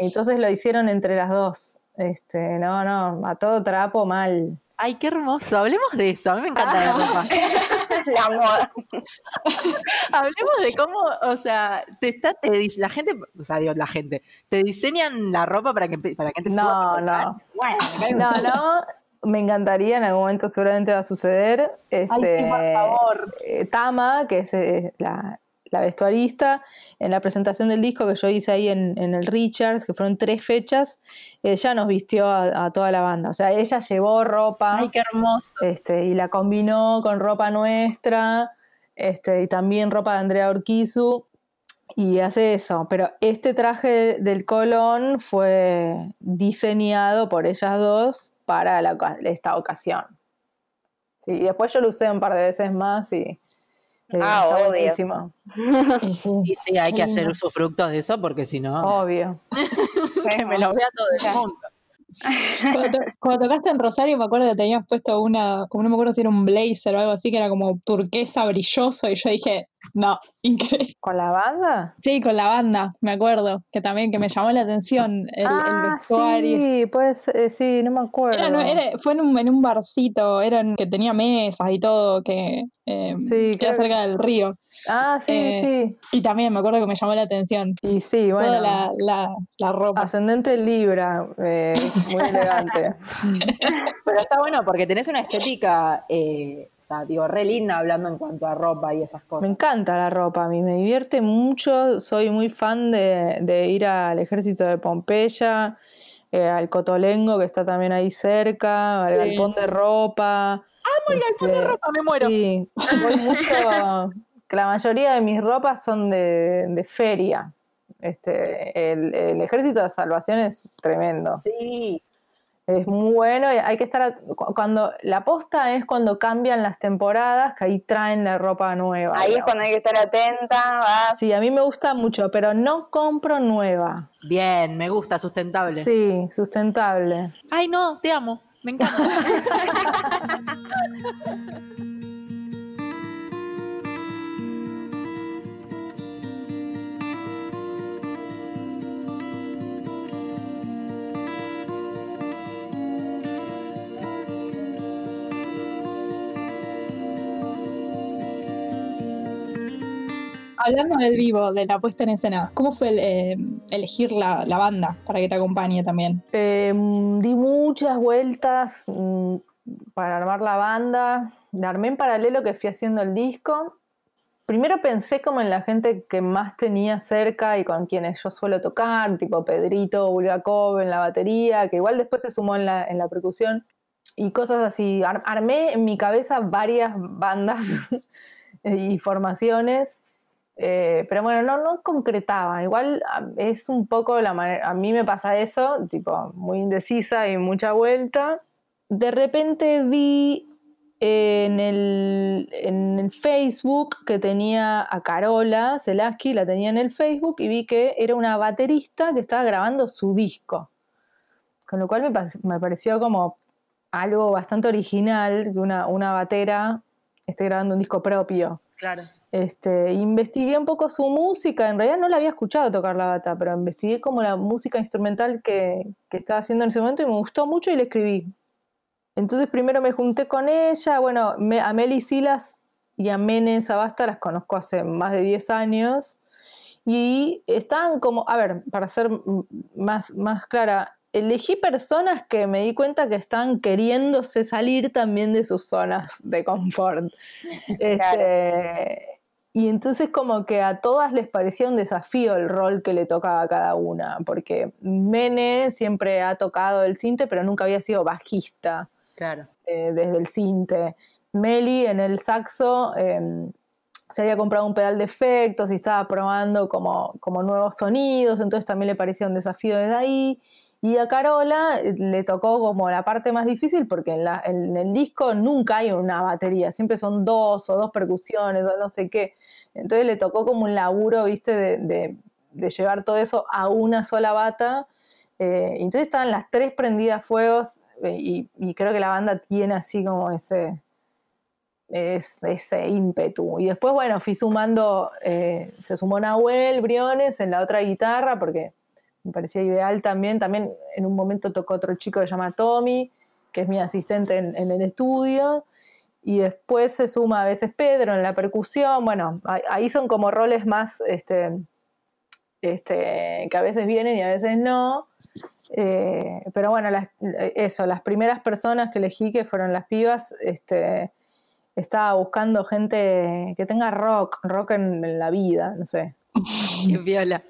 Entonces lo hicieron entre las dos. Este, no, no, a todo trapo mal. Ay, qué hermoso. Hablemos de eso. A mí me encanta la ropa. La moda. Hablemos de cómo, o sea, te está, te dice, la gente, o sea, digo, la gente, te diseñan la ropa para que, para que te No, subas a contar? no. Bueno, No, me encantaría, en algún momento seguramente va a suceder. Este, Ay, sí, por favor. eh, Tama, que es eh, la, la vestuarista, en la presentación del disco que yo hice ahí en, en el Richards, que fueron tres fechas, ella nos vistió a, a toda la banda. O sea, ella llevó ropa Ay, qué hermoso. este, y la combinó con ropa nuestra este, y también ropa de Andrea Urquizu. Y hace eso, pero este traje del Colón fue diseñado por ellas dos para la esta ocasión. Sí, y después yo lo usé un par de veces más y Ah, está obvio. buenísimo. Y sí. Y sí, hay que hacer usufructo de eso porque si no, Obvio. que me lo vea todo el mundo. Cuando, to- cuando tocaste en Rosario, me acuerdo que tenías puesto una, como no me acuerdo si era un blazer o algo así, que era como turquesa brilloso, y yo dije, No, increíble. ¿Con la banda? Sí, con la banda, me acuerdo, que también que me llamó la atención el, el ah, vestuario. sí, pues sí, no me acuerdo. Era- no, era- fue en un, en un barcito, eran que tenía mesas y todo, que eh, Sí, queda creo- cerca del río. Ah, sí, eh, sí. Y también me acuerdo que me llamó la atención. Y sí, bueno. Toda la, la, la ropa. Ascendente Libra, eh, muy elegante. Pero está bueno porque tenés una estética, eh, o sea, digo, re linda hablando en cuanto a ropa y esas Me cosas. encanta la ropa, a mí me divierte mucho, soy muy fan de, de ir al ejército de Pompeya, eh, al Cotolengo que está también ahí cerca, al Sí. galpón de ropa. Amo el galpón de Este, ropa, me muero. Sí, voy mucho, que la mayoría de mis ropas son de, de feria. Este, el, el ejército de salvación es tremendo. Sí, Es muy bueno y hay que estar cuando la posta es cuando cambian las temporadas que ahí traen la ropa nueva. Ahí es cuando hay que estar atenta, vas. Sí, a mí me gusta mucho, pero no compro nueva. bien, me gusta, sustentable. Sí, sustentable. Ay, no, te amo, me encanta. Hablando del vivo, de la puesta en escena, ¿cómo fue el, eh, elegir la, la banda para que te acompañe también? Eh, di muchas vueltas mm, para armar la banda. Armé en paralelo que fui haciendo el disco. Primero pensé como en la gente que más tenía cerca y con quienes yo suelo tocar, tipo Pedrito Bulgakov en la batería, que igual después se sumó en la, en la percusión, y cosas así. Ar- armé en mi cabeza varias bandas y formaciones, eh, pero bueno, no, no concretaba. Igual a- es un poco la manera, a mí me pasa eso, tipo muy indecisa y mucha vuelta. De repente vi en el, en el Facebook que tenía a Carola Zelaski, la tenía en el Facebook y vi que era una baterista que estaba grabando su disco. Con lo cual me, me pareció como algo bastante original que una, una batera esté grabando un disco propio. claro. Este, investigué un poco su música, en realidad no la había escuchado tocar la bata, pero investigué como la música instrumental que, que estaba haciendo en ese momento y me gustó mucho y le escribí. Entonces primero me junté con ella, bueno, me- a Meli Silas y a Mene Sabasta las conozco hace más de 10 años y estaban como, a ver, para ser más, más clara, elegí personas que me di cuenta que estaban queriéndose salir también de sus zonas de confort. Este, y entonces como que a todas les parecía un desafío el rol que le tocaba a cada una, porque Mene siempre ha tocado el cinte, pero nunca había sido bajista Claro. eh, desde el cinte. Meli en el saxo eh, se había comprado un pedal de efectos y estaba probando como, como nuevos sonidos, entonces también le parecía un desafío desde ahí. Y a Carola eh, le tocó como la parte más difícil porque en, el disco nunca hay una batería, siempre son dos o dos percusiones o no sé qué. Entonces le tocó como un laburo, viste, de, llevar todo eso a una sola bata. Eh, entonces estaban las tres prendidas fuegos eh, y, creo que la banda tiene así como ese, es- ese ímpetu. Y después, bueno, fui sumando, eh, se sumó Nahuel Briones en la otra guitarra porque me parecía ideal también. También en un momento tocó otro chico que se llama Tommy, que es mi asistente en, el estudio. Y después se suma a veces Pedro en la percusión. Bueno, ahí- son como roles más este, este, que a veces vienen y a veces no. Eh, pero bueno, las- eso, las primeras personas que elegí, que fueron las pibas, este, estaba buscando gente que tenga rock, rock en, la vida, no sé. Viola.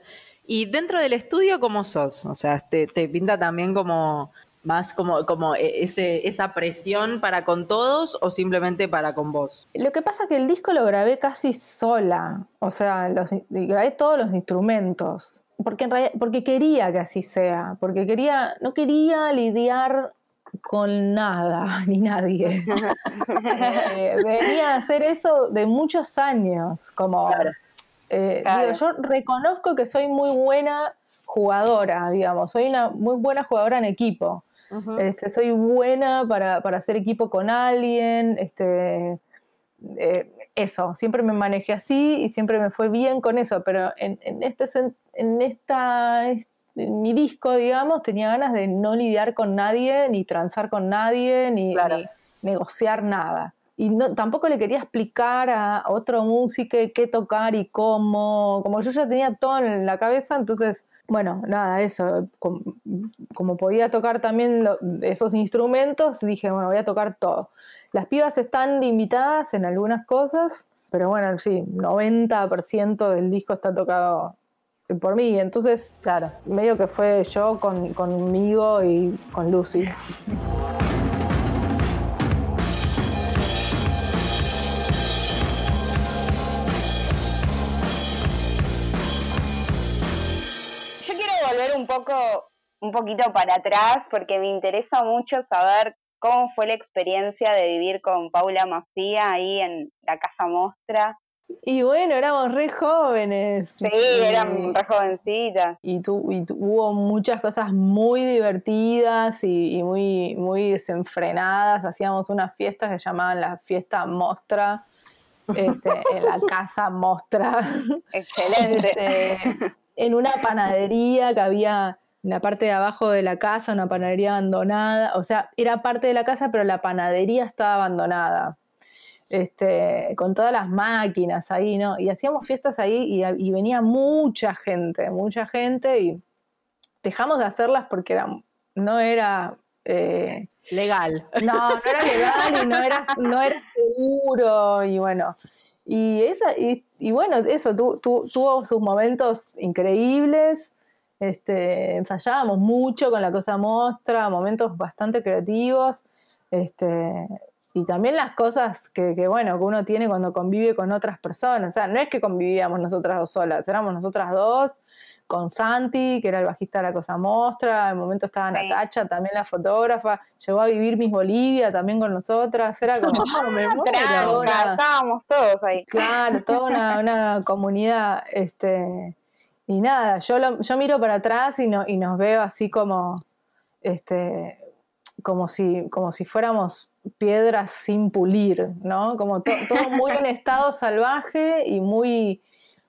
Y dentro del estudio, ¿cómo sos? O sea, ¿te, te pinta también como más como, como e- ese, esa presión para con todos o simplemente para con vos? Lo que pasa es que el disco lo grabé casi sola, o sea, los, grabé todos los instrumentos, porque, en realidad- porque quería que así sea, porque quería, no quería lidiar con nada ni nadie. Eh, venía a hacer eso de muchos años, como eh, Claro. digo, yo reconozco que soy muy buena jugadora, digamos, soy una muy buena jugadora en equipo. Este, soy buena para, para hacer equipo con alguien, este, eh, eso, siempre me manejé así y siempre me fue bien con eso, pero en, en este, en esta, en mi disco, digamos, tenía ganas de no lidiar con nadie, ni transar con nadie, ni, Claro. ni negociar nada. Y no, tampoco le quería explicar a otro músico qué tocar y cómo, como yo ya tenía todo en la cabeza, entonces, bueno, nada, eso, com- como, podía tocar también lo- esos instrumentos, dije, bueno, voy a tocar todo. Las pibas están invitadas en algunas cosas, pero bueno, sí, 90% del disco está tocado por mí, entonces, claro, medio que fue yo con, conmigo y con Lucy. un poco, un poquito para atrás porque me interesa mucho saber cómo fue la experiencia de vivir con Paula Mafia ahí en la Casa Mostra. Y bueno, éramos re jóvenes. Sí, Y- eran re jovencitas. y, tu- y tu- hubo muchas cosas muy divertidas y, y muy, muy desenfrenadas. Hacíamos unas fiestas que llamaban la fiesta Mostra, este, en la casa Mostra, Excelente. este, en una panadería que había en la parte de abajo de la casa, una panadería abandonada. O sea, era parte de la casa, pero la panadería estaba abandonada. Este, con todas las máquinas ahí, ¿no? Y hacíamos fiestas ahí y, y venía mucha gente, mucha gente y dejamos de hacerlas porque era, no era... eh, Legal. no, no era legal y no era, no era seguro y bueno. Y, esa, y, bueno, eso tu- tu- tuvo sus momentos increíbles. Este, ensayábamos mucho con la cosa mostra, momentos bastante creativos. Este, y también las cosas que, que, bueno, que uno tiene cuando convive con otras personas. O sea, no es que convivíamos nosotras dos solas, éramos nosotras dos, con Santi, que era el bajista de la Cosa Mostra, en el momento estaba Sí. Natacha, también la fotógrafa, llegó a vivir Miss Bolivia también con nosotras, era como, No, me muero. Tranca, una- estábamos todos ahí. Claro, toda una, una comunidad, este, y nada, yo, lo- yo miro para atrás y, no, y nos veo así como, este, como si, como si fuéramos piedras sin pulir, ¿no? Como to- todo muy en estado salvaje y muy,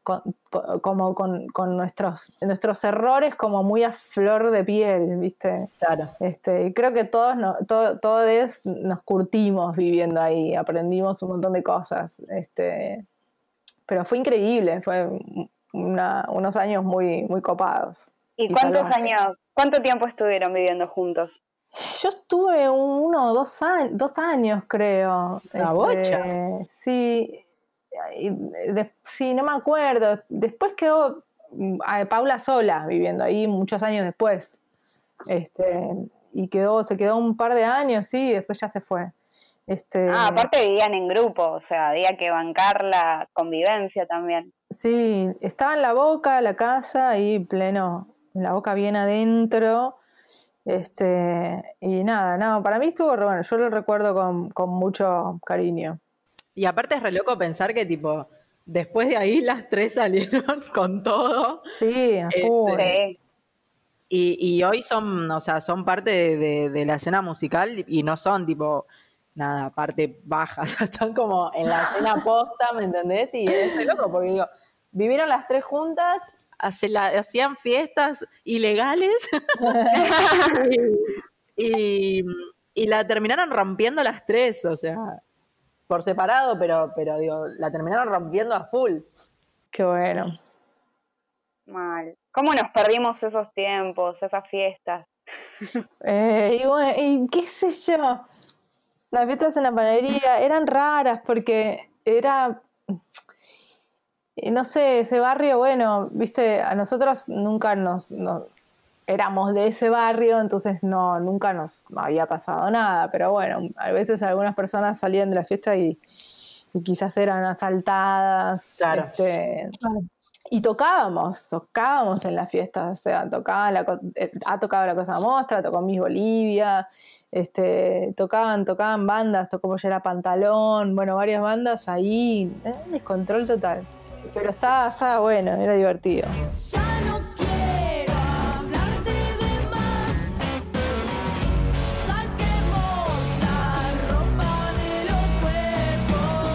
con- co- como con, con nuestros, nuestros errores como muy a flor de piel, ¿viste? Claro. Este, y creo que todos, no, to- todos nos curtimos viviendo ahí, aprendimos un montón de cosas. Este, pero fue increíble, fue una- unos años muy, muy copados. ¿Y Y cuántos años, cuánto tiempo estuvieron viviendo juntos? Yo estuve uno o dos, años, dos años, creo. Este, Una bocha. Sí, y de- sí, no me acuerdo. Después quedó mm, a Paula sola viviendo ahí muchos años después. Este, y quedó, se quedó un par de años, sí, y después ya se fue. Este, Ah, aparte vivían en grupo, o sea, había que bancar la convivencia también. Sí, estaba en la boca, la casa, ahí pleno, en la boca bien adentro. Este, y nada, no, para mí estuvo re bueno, yo lo recuerdo con, con mucho cariño. Y aparte es re loco pensar que, tipo, después de ahí las tres salieron con todo. Sí, Este. Y, y hoy son, o sea, son parte de, de- de la escena musical y no son, tipo, nada, parte baja. O sea, están como en la escena posta, ¿me entendés? Y es re loco porque, digo, vivieron las tres juntas, hace la- hacían fiestas ilegales y, y- y la terminaron rompiendo las tres, o sea, por separado, pero, pero digo, la terminaron rompiendo a full. Qué bueno. Mal. ¿Cómo nos perdimos esos tiempos, esas fiestas? Eh, y bueno, y qué sé yo, las fiestas en la panadería eran raras porque era, no sé, ese barrio, bueno, viste, a nosotros nunca nos, nos- éramos de ese barrio, entonces no, nunca nos había pasado nada, pero bueno, a veces algunas personas salían de la fiesta y, y quizás eran asaltadas, Claro. este, y tocábamos, tocábamos en la fiesta, o sea, tocaba la, co- eh, ha tocado la Cosa Mostra, tocó Miss Bolivia, este, tocaban, tocaban bandas, tocó Pollera Pantalón, bueno, varias bandas ahí, eh, descontrol total. Pero estaba, estaba bueno, era divertido. Ya no quiero hablarte de más. Saquemos la ropa de los cuerpos.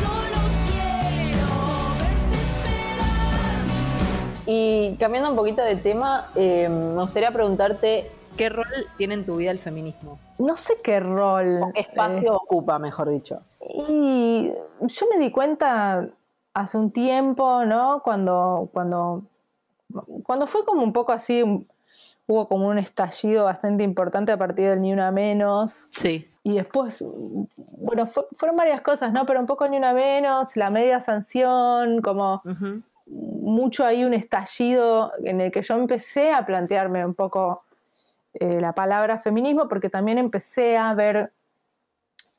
Solo quiero verte esperar. Y cambiando un poquito de tema, eh, me gustaría preguntarte ¿Qué rol tiene en tu vida el feminismo? No sé qué rol. Espacio eh, ocupa, mejor dicho? Y yo me di cuenta hace un tiempo, ¿no? Cuando, cuando, cuando fue como un poco así, hubo como un estallido bastante importante a partir del Ni Una Menos. Sí. Y después, bueno, fue- fueron varias cosas, ¿no? Pero un poco Ni Una Menos, la media sanción, como mucho ahí un estallido en el que yo empecé a plantearme un poco eh, la palabra feminismo, porque también empecé a ver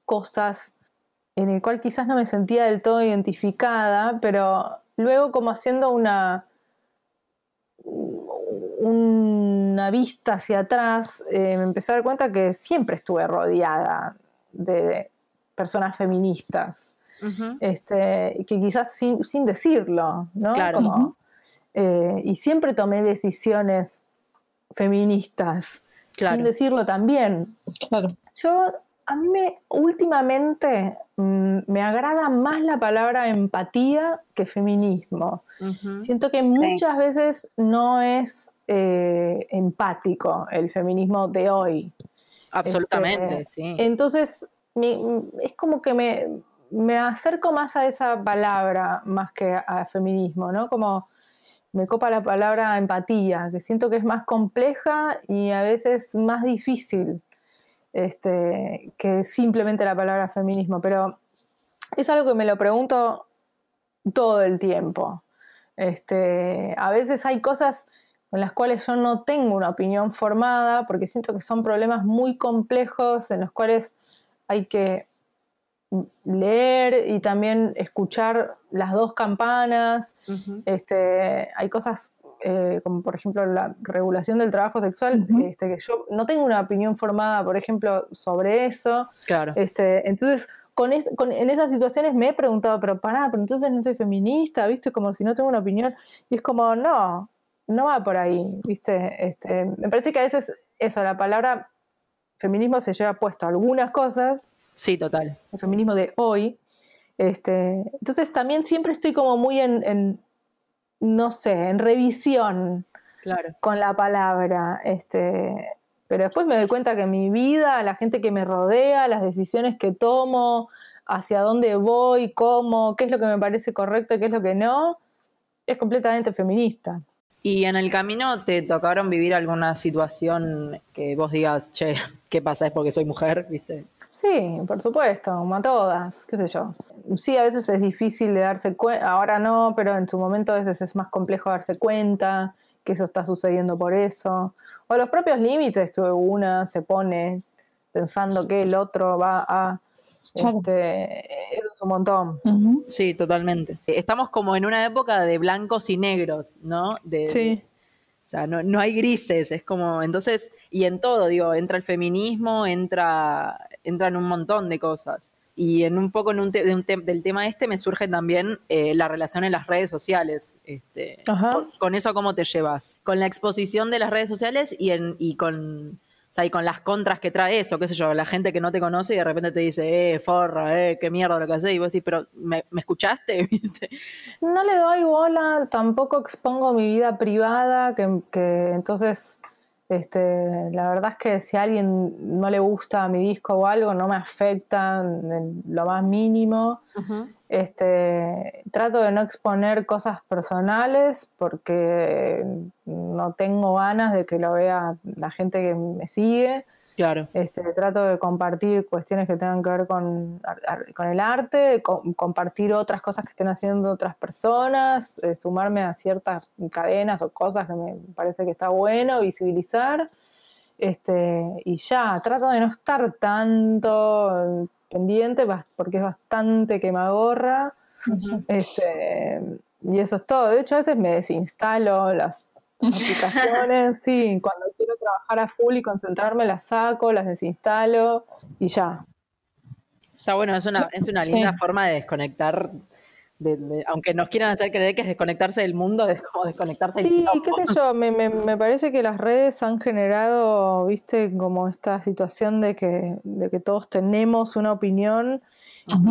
cosas en el cual quizás no me sentía del todo identificada, pero luego como haciendo una, una vista hacia atrás, eh, me empecé a dar cuenta que siempre estuve rodeada de personas feministas este, que quizás sin, sin decirlo, ¿no? Claro. Como, eh, y siempre tomé decisiones feministas, Claro. sin decirlo también. Claro. Yo, a mí me, últimamente mm, me agrada más la palabra empatía que feminismo. Siento que muchas veces no es eh, empático el feminismo de hoy. Absolutamente, Este, sí. Entonces, es como que me, me acerco más a esa palabra más que a feminismo, ¿no? Como me copa la palabra empatía, que siento que es más compleja y a veces más difícil este, que simplemente la palabra feminismo, pero es algo que me lo pregunto todo el tiempo. Este, a veces hay cosas con las cuales yo no tengo una opinión formada porque siento que son problemas muy complejos en los cuales hay que leer y también escuchar las dos campanas. Este, hay cosas eh, como por ejemplo la regulación del trabajo sexual, este, que yo no tengo una opinión formada, por ejemplo, sobre eso. Claro. Este, entonces, con es- con- en esas situaciones me he preguntado, pero pará, pero entonces no soy feminista, ¿viste? Como si no tengo una opinión. Y es como, no, no va por ahí, ¿viste? Este, me parece que a veces eso, la palabra feminismo se lleva puesto a algunas cosas, Sí, total. el feminismo de hoy. Este, entonces también siempre estoy como muy en, en, no sé, en revisión Claro. con la palabra. Este, pero después me doy cuenta que mi vida, la gente que me rodea, las decisiones que tomo, hacia dónde voy, cómo, qué es lo que me parece correcto y qué es lo que no, es completamente feminista. ¿Y en el camino te tocaron vivir alguna situación que vos digas, che, ¿qué pasa? Es porque soy mujer, ¿viste? Sí, por supuesto, como a todas, qué sé yo. Sí, a veces es difícil de darse cuenta, ahora no, pero en su momento a veces es más complejo darse cuenta que eso está sucediendo por eso. O los propios límites que una se pone pensando que el otro va a... Claro. Este, eso es un montón. Sí, totalmente. Estamos como en una época de blancos y negros, ¿no? De, O sea, no, no hay grises, es como, entonces, y en todo, digo, entra el feminismo, entra, entran un montón de cosas. Y en un poco en un te- de un te- del tema este me surge también eh, la relación en las redes sociales. Este, con, con eso, ¿cómo te llevas? Con la exposición de las redes sociales y, en, y con... O sea, y con las contras que trae eso, qué sé yo, la gente que no te conoce y de repente te dice, eh, forra, eh, qué mierda lo que haces, y vos decís, pero, ¿me, me escuchaste? No le doy bola, tampoco expongo mi vida privada, que, que entonces, este, la verdad es que si a alguien no le gusta mi disco o algo, no me afecta en lo más mínimo. Este, trato de no exponer cosas personales porque no tengo ganas de que lo vea la gente que me sigue. Claro. Este, trato de compartir cuestiones que tengan que ver con, con el arte, com- compartir otras cosas que estén haciendo otras personas, eh, sumarme a ciertas cadenas o cosas que me parece que está bueno, visibilizar. Este, y ya, trato de no estar tanto pendiente porque es bastante que me agorra. Este, y eso es todo. De hecho, a veces me desinstalo las aplicaciones, sí, cuando quiero trabajar a full y concentrarme las saco, las desinstalo y ya. Está bueno, es una, es una Sí. linda forma de desconectar de- de- aunque nos quieran hacer creer que es desconectarse del mundo, es como desconectarse Sí, qué sé yo, me, me- me parece que las redes han generado, viste, como esta situación de que, de que todos tenemos una opinión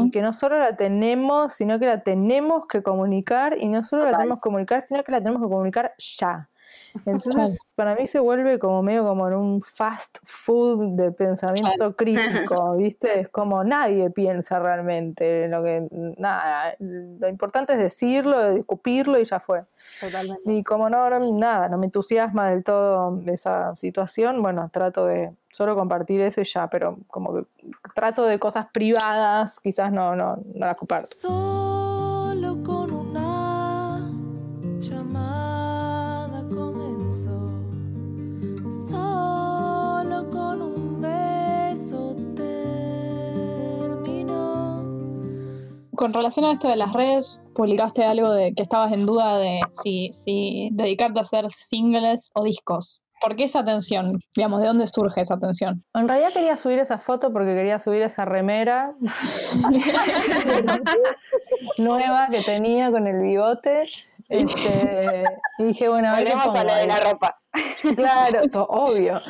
y que no solo la tenemos, sino que la tenemos que comunicar y no solo la tenemos que comunicar, sino que la tenemos que comunicar ya. Entonces, para mí se vuelve como medio como en un fast food de pensamiento crítico, ¿viste? Es como nadie piensa realmente, lo que nada, lo importante es decirlo, escupirlo y ya fue. Totalmente. Y como no, no, nada, no me entusiasma del todo esa situación, bueno, trato de solo compartir eso y ya, pero como que trato de cosas privadas, quizás no, no, no las comparto. Solo con Con relación a esto de las redes, publicaste algo de que estabas en duda de si, si dedicarte a hacer singles o discos. ¿Por qué esa tensión? Digamos, ¿de dónde surge esa tensión? En realidad quería subir esa foto porque quería subir esa remera nueva que tenía con el bigote. Este, y dije, bueno, a ver qué Volvemos a pongo lo de la ropa. Claro, obvio.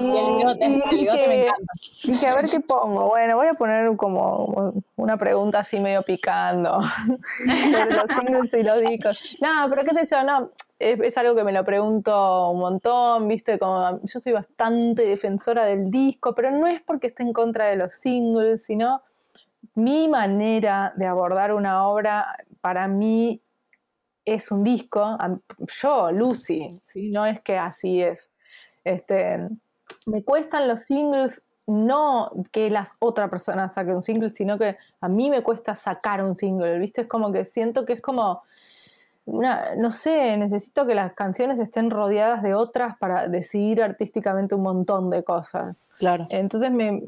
y, y el bigote, y el bigote me dije, encanta. dije, a ver qué pongo. Bueno, voy a poner como una pregunta así medio picando sobre los singles y los discos. No, pero qué sé yo, no. Es, es algo que me lo pregunto un montón, ¿viste? Como yo soy bastante defensora del disco, pero no es porque esté en contra de los singles, sino mi manera de abordar una obra para mí es un disco. Yo, Lucy, ¿sí? no es que así es. Este, me cuestan los singles, no que las otra persona saque un single, sino que a mí me cuesta sacar un single, ¿viste? Es como que siento que es como una, no sé, necesito que las canciones estén rodeadas de otras para decidir artísticamente un montón de cosas. Claro. Entonces, me,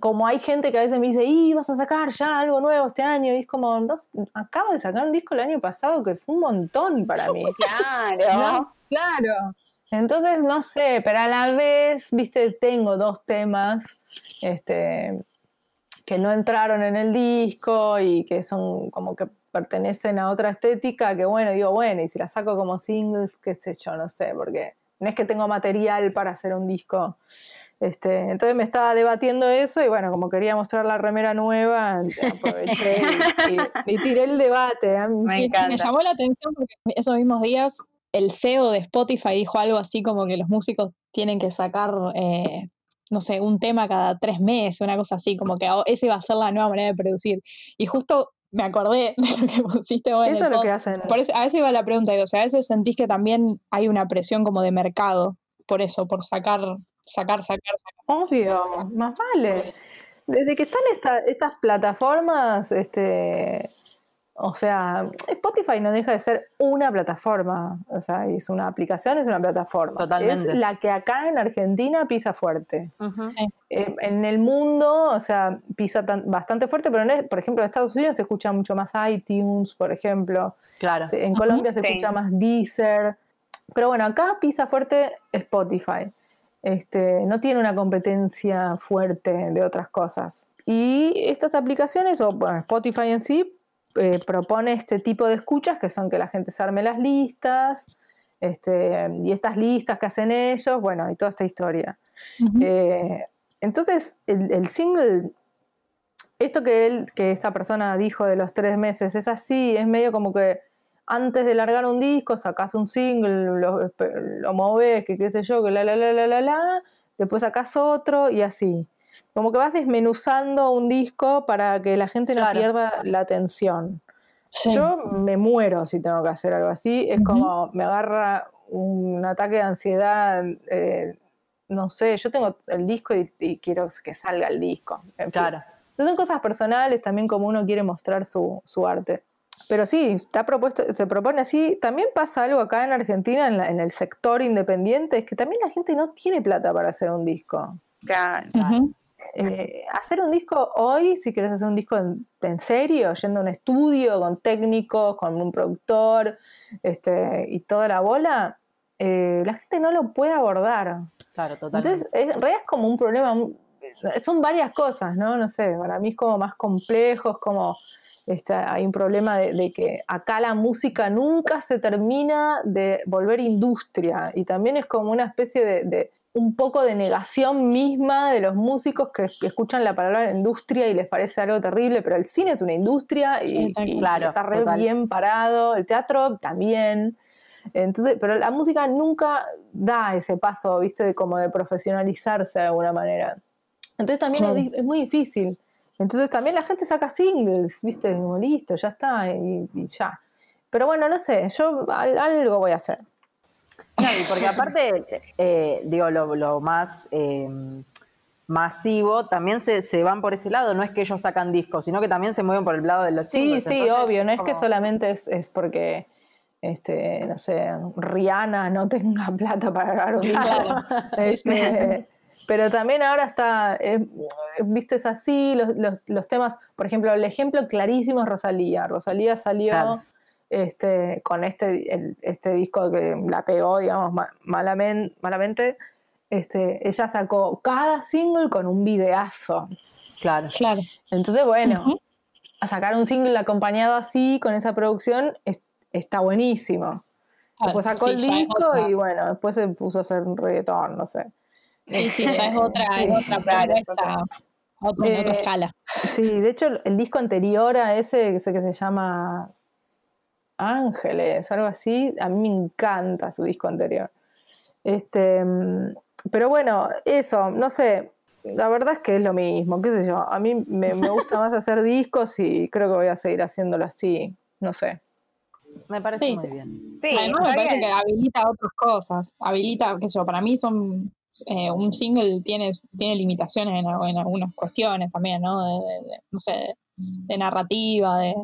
como hay gente que a veces me dice, y vas a sacar ya algo nuevo este año, y es como, no, acabo de sacar un disco el año pasado que fue un montón para mí. Claro. ¿no? Claro. Entonces, no sé, pero a la vez, viste, tengo dos temas este, que no entraron en el disco y que son como que pertenecen a otra estética, que bueno, digo, bueno, y si la saco como singles, qué sé yo, no sé, porque no es que tengo material para hacer un disco. Este, entonces me estaba debatiendo eso y bueno, como quería mostrar la remera nueva, aproveché y, y- y tiré el debate. Mí- Me Sí, me llamó la atención porque esos mismos días el CEO de Spotify dijo algo así como que los músicos tienen que sacar, eh, no sé, un tema cada tres meses, una cosa así, como que oh, ese va a ser la nueva manera de producir. Y justo me acordé de lo que pusiste vos en Eso el es lo que hacen. Por eso, a eso iba la pregunta, digo, o sea, a veces sentís que también hay una presión como de mercado, por eso, por sacar, sacar, sacar, sacar. Obvio, más vale. Desde que están esta- estas plataformas, este, o sea, Spotify no deja de ser una plataforma, o sea, es una aplicación, es una plataforma. Totalmente. Es la que acá en Argentina pisa fuerte. Eh, en el mundo, o sea, pisa tan- bastante fuerte, pero en- por ejemplo en Estados Unidos se escucha mucho más iTunes, por ejemplo. Claro. Sí, En Colombia se Sí. escucha más Deezer. Pero bueno, acá pisa fuerte Spotify. Este, no tiene una competencia fuerte de otras cosas. Y estas aplicaciones, o bueno, Spotify en sí, eh, propone este tipo de escuchas que son que la gente se arme las listas, este, y estas listas que hacen ellos, bueno, y toda esta historia. Eh, entonces, el, el single, esto que él, que esa persona dijo de los tres meses, es así, es medio como que antes de largar un disco, sacas un single, lo, lo moves, que qué sé yo, que la la la la la la, después sacas otro y así. Como que vas desmenuzando un disco para que la gente no Claro. pierda la atención. Sí. Yo me muero si tengo que hacer algo así. Es como me agarra un ataque de ansiedad. eh, no sé, yo tengo el disco y, y quiero que salga el disco. en fin. Claro. Entonces son cosas personales también como uno quiere mostrar su, su arte. Pero sí, está propuesto, se propone así. También pasa algo acá en Argentina, en, la- en el sector independiente, es que también la gente no tiene plata para hacer un disco. Claro. Eh, hacer un disco hoy, si quieres hacer un disco en, en serio, yendo a un estudio con técnicos, con un productor este, y toda la bola, eh, la gente no lo puede abordar. Claro, totalmente. Entonces, es- en realidad es como un problema, son varias cosas, ¿no? No sé, para mí es como más complejo, es como este, hay un problema de, de que acá la música nunca se termina de volver industria y también es como una especie de, de un poco de negación misma de los músicos que escuchan la palabra industria y les parece algo terrible, pero el cine es una industria y, Sí, tal y Claro, está re total. bien parado, el teatro también. Entonces, pero la música nunca da ese paso, viste, de como de profesionalizarse de alguna manera. Entonces también es, muy difícil. Entonces también la gente saca singles, viste, como listo, ya está, y, y ya. Pero bueno, no sé, yo al- algo voy a hacer. No, y porque aparte, eh, digo, lo, lo más eh, masivo, también se, se van por ese lado, no es que ellos sacan discos, sino que también se mueven por el lado de los Sí, singles, sí, entonces obvio, no es que solamente es, es porque, este, no sé, Rihanna no tenga plata para grabar un disco. Claro. Este, pero también ahora está, eh, viste, es así, los, los, los temas, por ejemplo, el ejemplo clarísimo es Rosalía. Rosalía salió Claro. Este, con este, el- este disco que la pegó, digamos, ma- malamen- malamente. Este, ella sacó cada single con un videazo. Claro. Claro. Entonces, bueno, a sacar un single acompañado así, con esa producción, es- está buenísimo. Después sacó Sí, el disco y bueno, después se puso a hacer un reggaetón, no sé. Sí, sí, ya es otra, Sí. es otra Claro, propuesta, otra, en otra Eh, escala. Sí, de hecho el disco anterior a ese, ese que se llama Ángeles, algo así, a mí me encanta su disco anterior. Este, pero bueno, eso, no sé, la verdad es que es lo mismo, qué sé yo, a mí me, me gusta más hacer discos y creo que voy a seguir haciéndolo así, no sé. Me parece Sí, muy bien. Sí, Además me parece bien. que habilita otras cosas. Habilita, qué sé yo, para mí son eh, un single tiene, tiene limitaciones en, en algunas cuestiones también, ¿no? De, de- de- no sé, de narrativa, de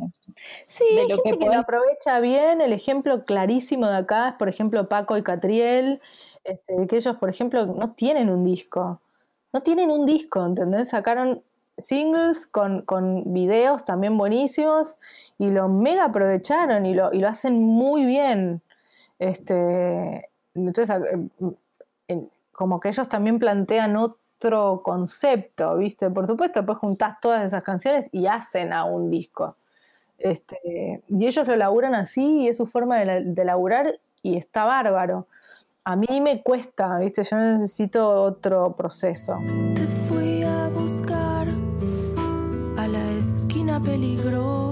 Sí, de lo gente que lo aprovecha bien. El ejemplo clarísimo de acá es, por ejemplo, Paco y Catriel, este, que ellos, por ejemplo, no tienen un disco. No tienen un disco, ¿entendés? Sacaron singles con, con videos también buenísimos y lo mega aprovecharon y lo, y lo hacen muy bien. Este, entonces, eh, en- como que ellos también plantean otro concepto, ¿viste? Por supuesto, después juntás todas esas canciones y hacen a un disco. Este, y ellos lo laburan así y es su forma de, de laburar y está bárbaro. A mí me cuesta, ¿viste? Yo necesito otro proceso. Te fui a buscar a la esquina peligrosa.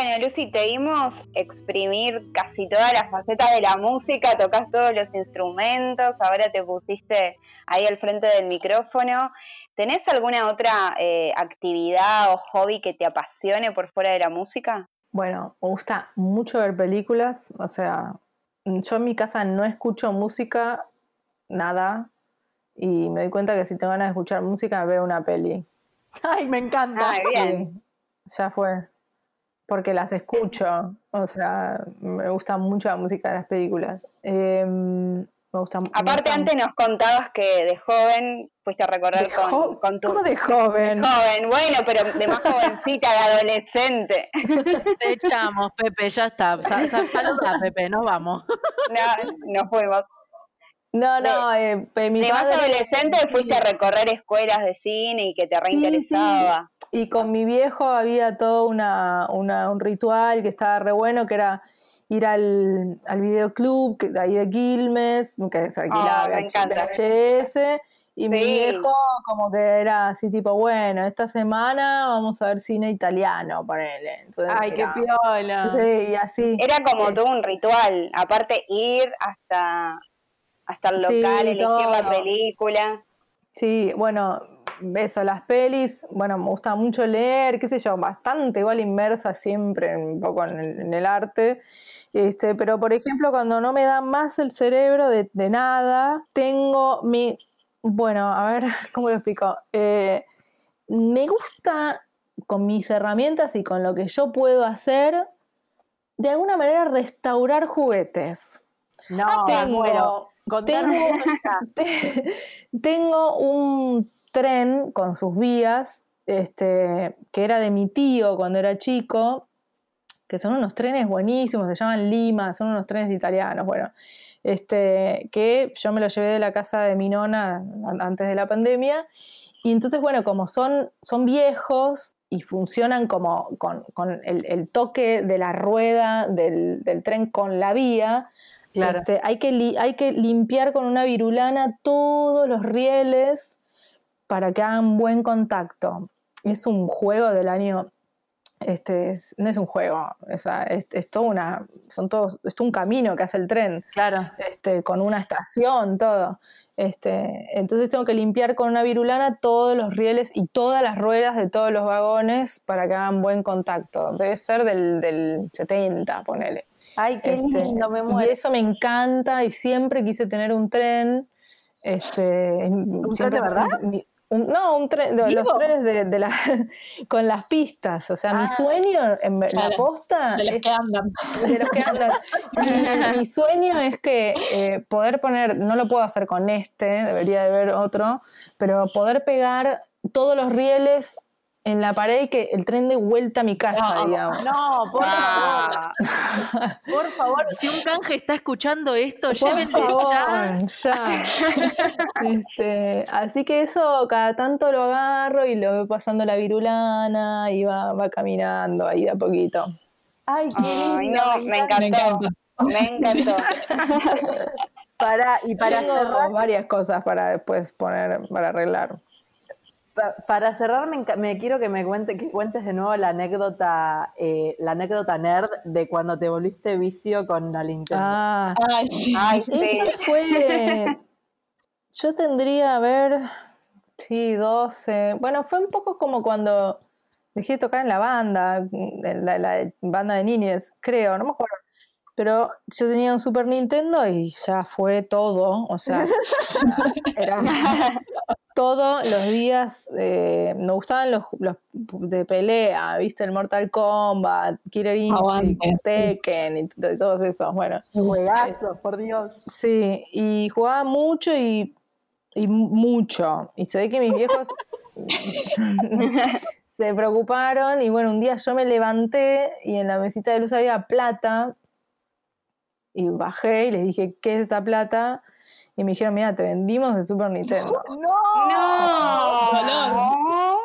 Bueno, Lucy, te vimos exprimir casi todas las facetas de la música, tocas todos los instrumentos, ahora te pusiste ahí al frente del micrófono. ¿Tenés alguna otra eh, actividad o hobby que te apasione por fuera de la música? Bueno, me gusta mucho ver películas, o sea, yo en mi casa no escucho música, nada, y me doy cuenta que si tengo ganas de escuchar música veo una peli. Ay, me encanta. Ay, bien. Sí, ya fue. Porque las escucho. O sea, me gusta mucho la música de las películas. Eh, me gusta me Aparte, gusta- antes nos contabas que de joven fuiste a recorrer de con, jo- con tu... ¿Cómo de joven? Joven, bueno, pero de más jovencita, de adolescente. Te echamos, Pepe, ya está. Sa- sa- saluda, Pepe, nos vamos. No, nos fuimos. No, no, eh, eh, mi de más adolescente fuiste a recorrer escuelas de cine y que te reinteresaba. Y con mi viejo había todo una, una- un ritual que estaba re bueno, que era ir al, al videoclub que, de ahí de Quilmes, que se alquilaba. VHS, y mi viejo como que era así tipo, bueno, esta semana vamos a ver cine italiano, ponele. Entonces, Ay, qué piola. Sí, y así. Era como Sí. todo un ritual. Aparte, ir hasta, hasta el Sí, local, elegir la todo. película. Sí, bueno, eso, las pelis, bueno, me gusta mucho leer, qué sé yo, bastante igual inmersa siempre un poco en el, en el arte. Este, pero por ejemplo, cuando no me da más el cerebro de, de nada, tengo mi, bueno, a ver, ¿cómo lo explico? Eh, me gusta con mis herramientas y con lo que yo puedo hacer, de alguna manera restaurar juguetes. No, Tengo- bueno, tengo- un tren con sus vías, este, que era de mi tío cuando era chico, que son unos trenes buenísimos, se llaman Lima, son unos trenes italianos, bueno, este, que yo me los llevé de la casa de mi nona an- antes de la pandemia. Y entonces, bueno, como son, son viejos y funcionan como con, con el, el toque de la rueda del, del tren con la vía, Claro. este, hay, que li- hay que limpiar con una virulana todos los rieles para que hagan buen contacto. Es un juego del año, este, es- no es un juego, o sea, es, es todo una, son todos, es todo un camino que hace el tren, Claro. este, con una estación, todo. Este, entonces tengo que limpiar con una virulana todos los rieles y todas las ruedas de todos los vagones para que hagan buen contacto. Debe ser del, del 70, ponele. Ay, qué Este, lindo, me y muero. eso me encanta y siempre quise tener un tren. Este, ¿Un tren de verdad? mi- un- no, un tren, los trenes de, de la, con las pistas. O sea, mi Ah, sueño en la claro, posta De los es que andan. de los que andan. Mi, mi sueño es que eh, poder poner, no lo puedo hacer con este, debería de haber otro, pero poder pegar todos los rieles en la pared y que el tren de vuelta a mi casa, No, digamos. No, por Ah. favor. Por favor, si un canje está escuchando esto, favor, ya. ya. Este, así que eso cada tanto lo agarro y lo voy pasando la virulana y va, va caminando ahí de a poquito. Ay, qué Ay, lindo. no, me encantó. Me encantó. Para, y para Tengo cerrar, varias cosas para después poner, para arreglar. Pa- para cerrar me, me quiero que me cuente, que cuentes de nuevo la anécdota, eh, la anécdota nerd de cuando te volviste vicio con la Nintendo. Ah, Ay, sí. Ay, sí. Eso fue. Yo tendría, a ver. Sí, 12. Bueno, fue un poco como cuando dejé de tocar en la banda, en la, la banda de niñes, creo, no me acuerdo. Pero yo tenía un Super Nintendo y ya fue todo. O sea, era todos los días. eh, me gustaban los, los de pelea, ¿viste? El Mortal Kombat, Killer Instinct. Tekken y todos esos. Bueno, Juegazos, por Dios. Sí, y jugaba mucho y, y mu- mucho. Y se ve que mis viejos se preocuparon y bueno, un día yo me levanté y en la mesita de luz había plata y bajé y les dije, ¿qué es esa plata? Y me dijeron, mira, te vendimos el Super Nintendo. No.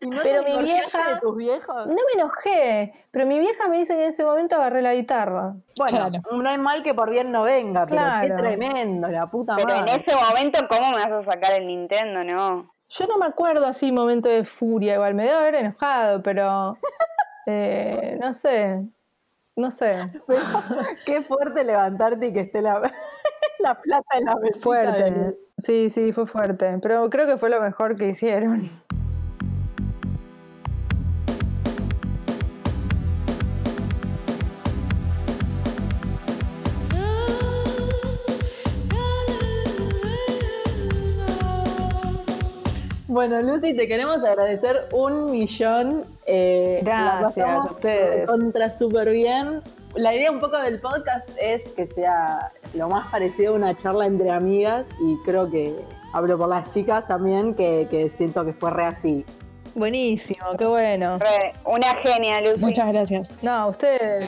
¿Y no Pero te mi vieja- de tus viejos? No me enojé, pero mi vieja me dice que en ese momento agarré la guitarra. Bueno, Claro. no hay mal que por bien no venga, pero qué tremendo, la puta Pero en madre. ese momento, ¿cómo me vas a sacar el Nintendo? No. Yo no me acuerdo así momento de furia, igual me debo haber enojado, pero eh, no sé, no sé, Qué fuerte levantarte y que esté la, la plata en la mesita. de- fuerte. Sí, sí, fue fuerte, pero creo que fue lo mejor que hicieron. Bueno, Lucy, te queremos agradecer un millón. eh, Gracias a ustedes. Contra súper bien. La idea un poco del podcast es que sea lo más parecido a una charla entre amigas y creo que hablo por las chicas también, que, que siento que fue re así. Buenísimo, qué bueno. Re, una genia, Lucy. Muchas gracias. No, ustedes.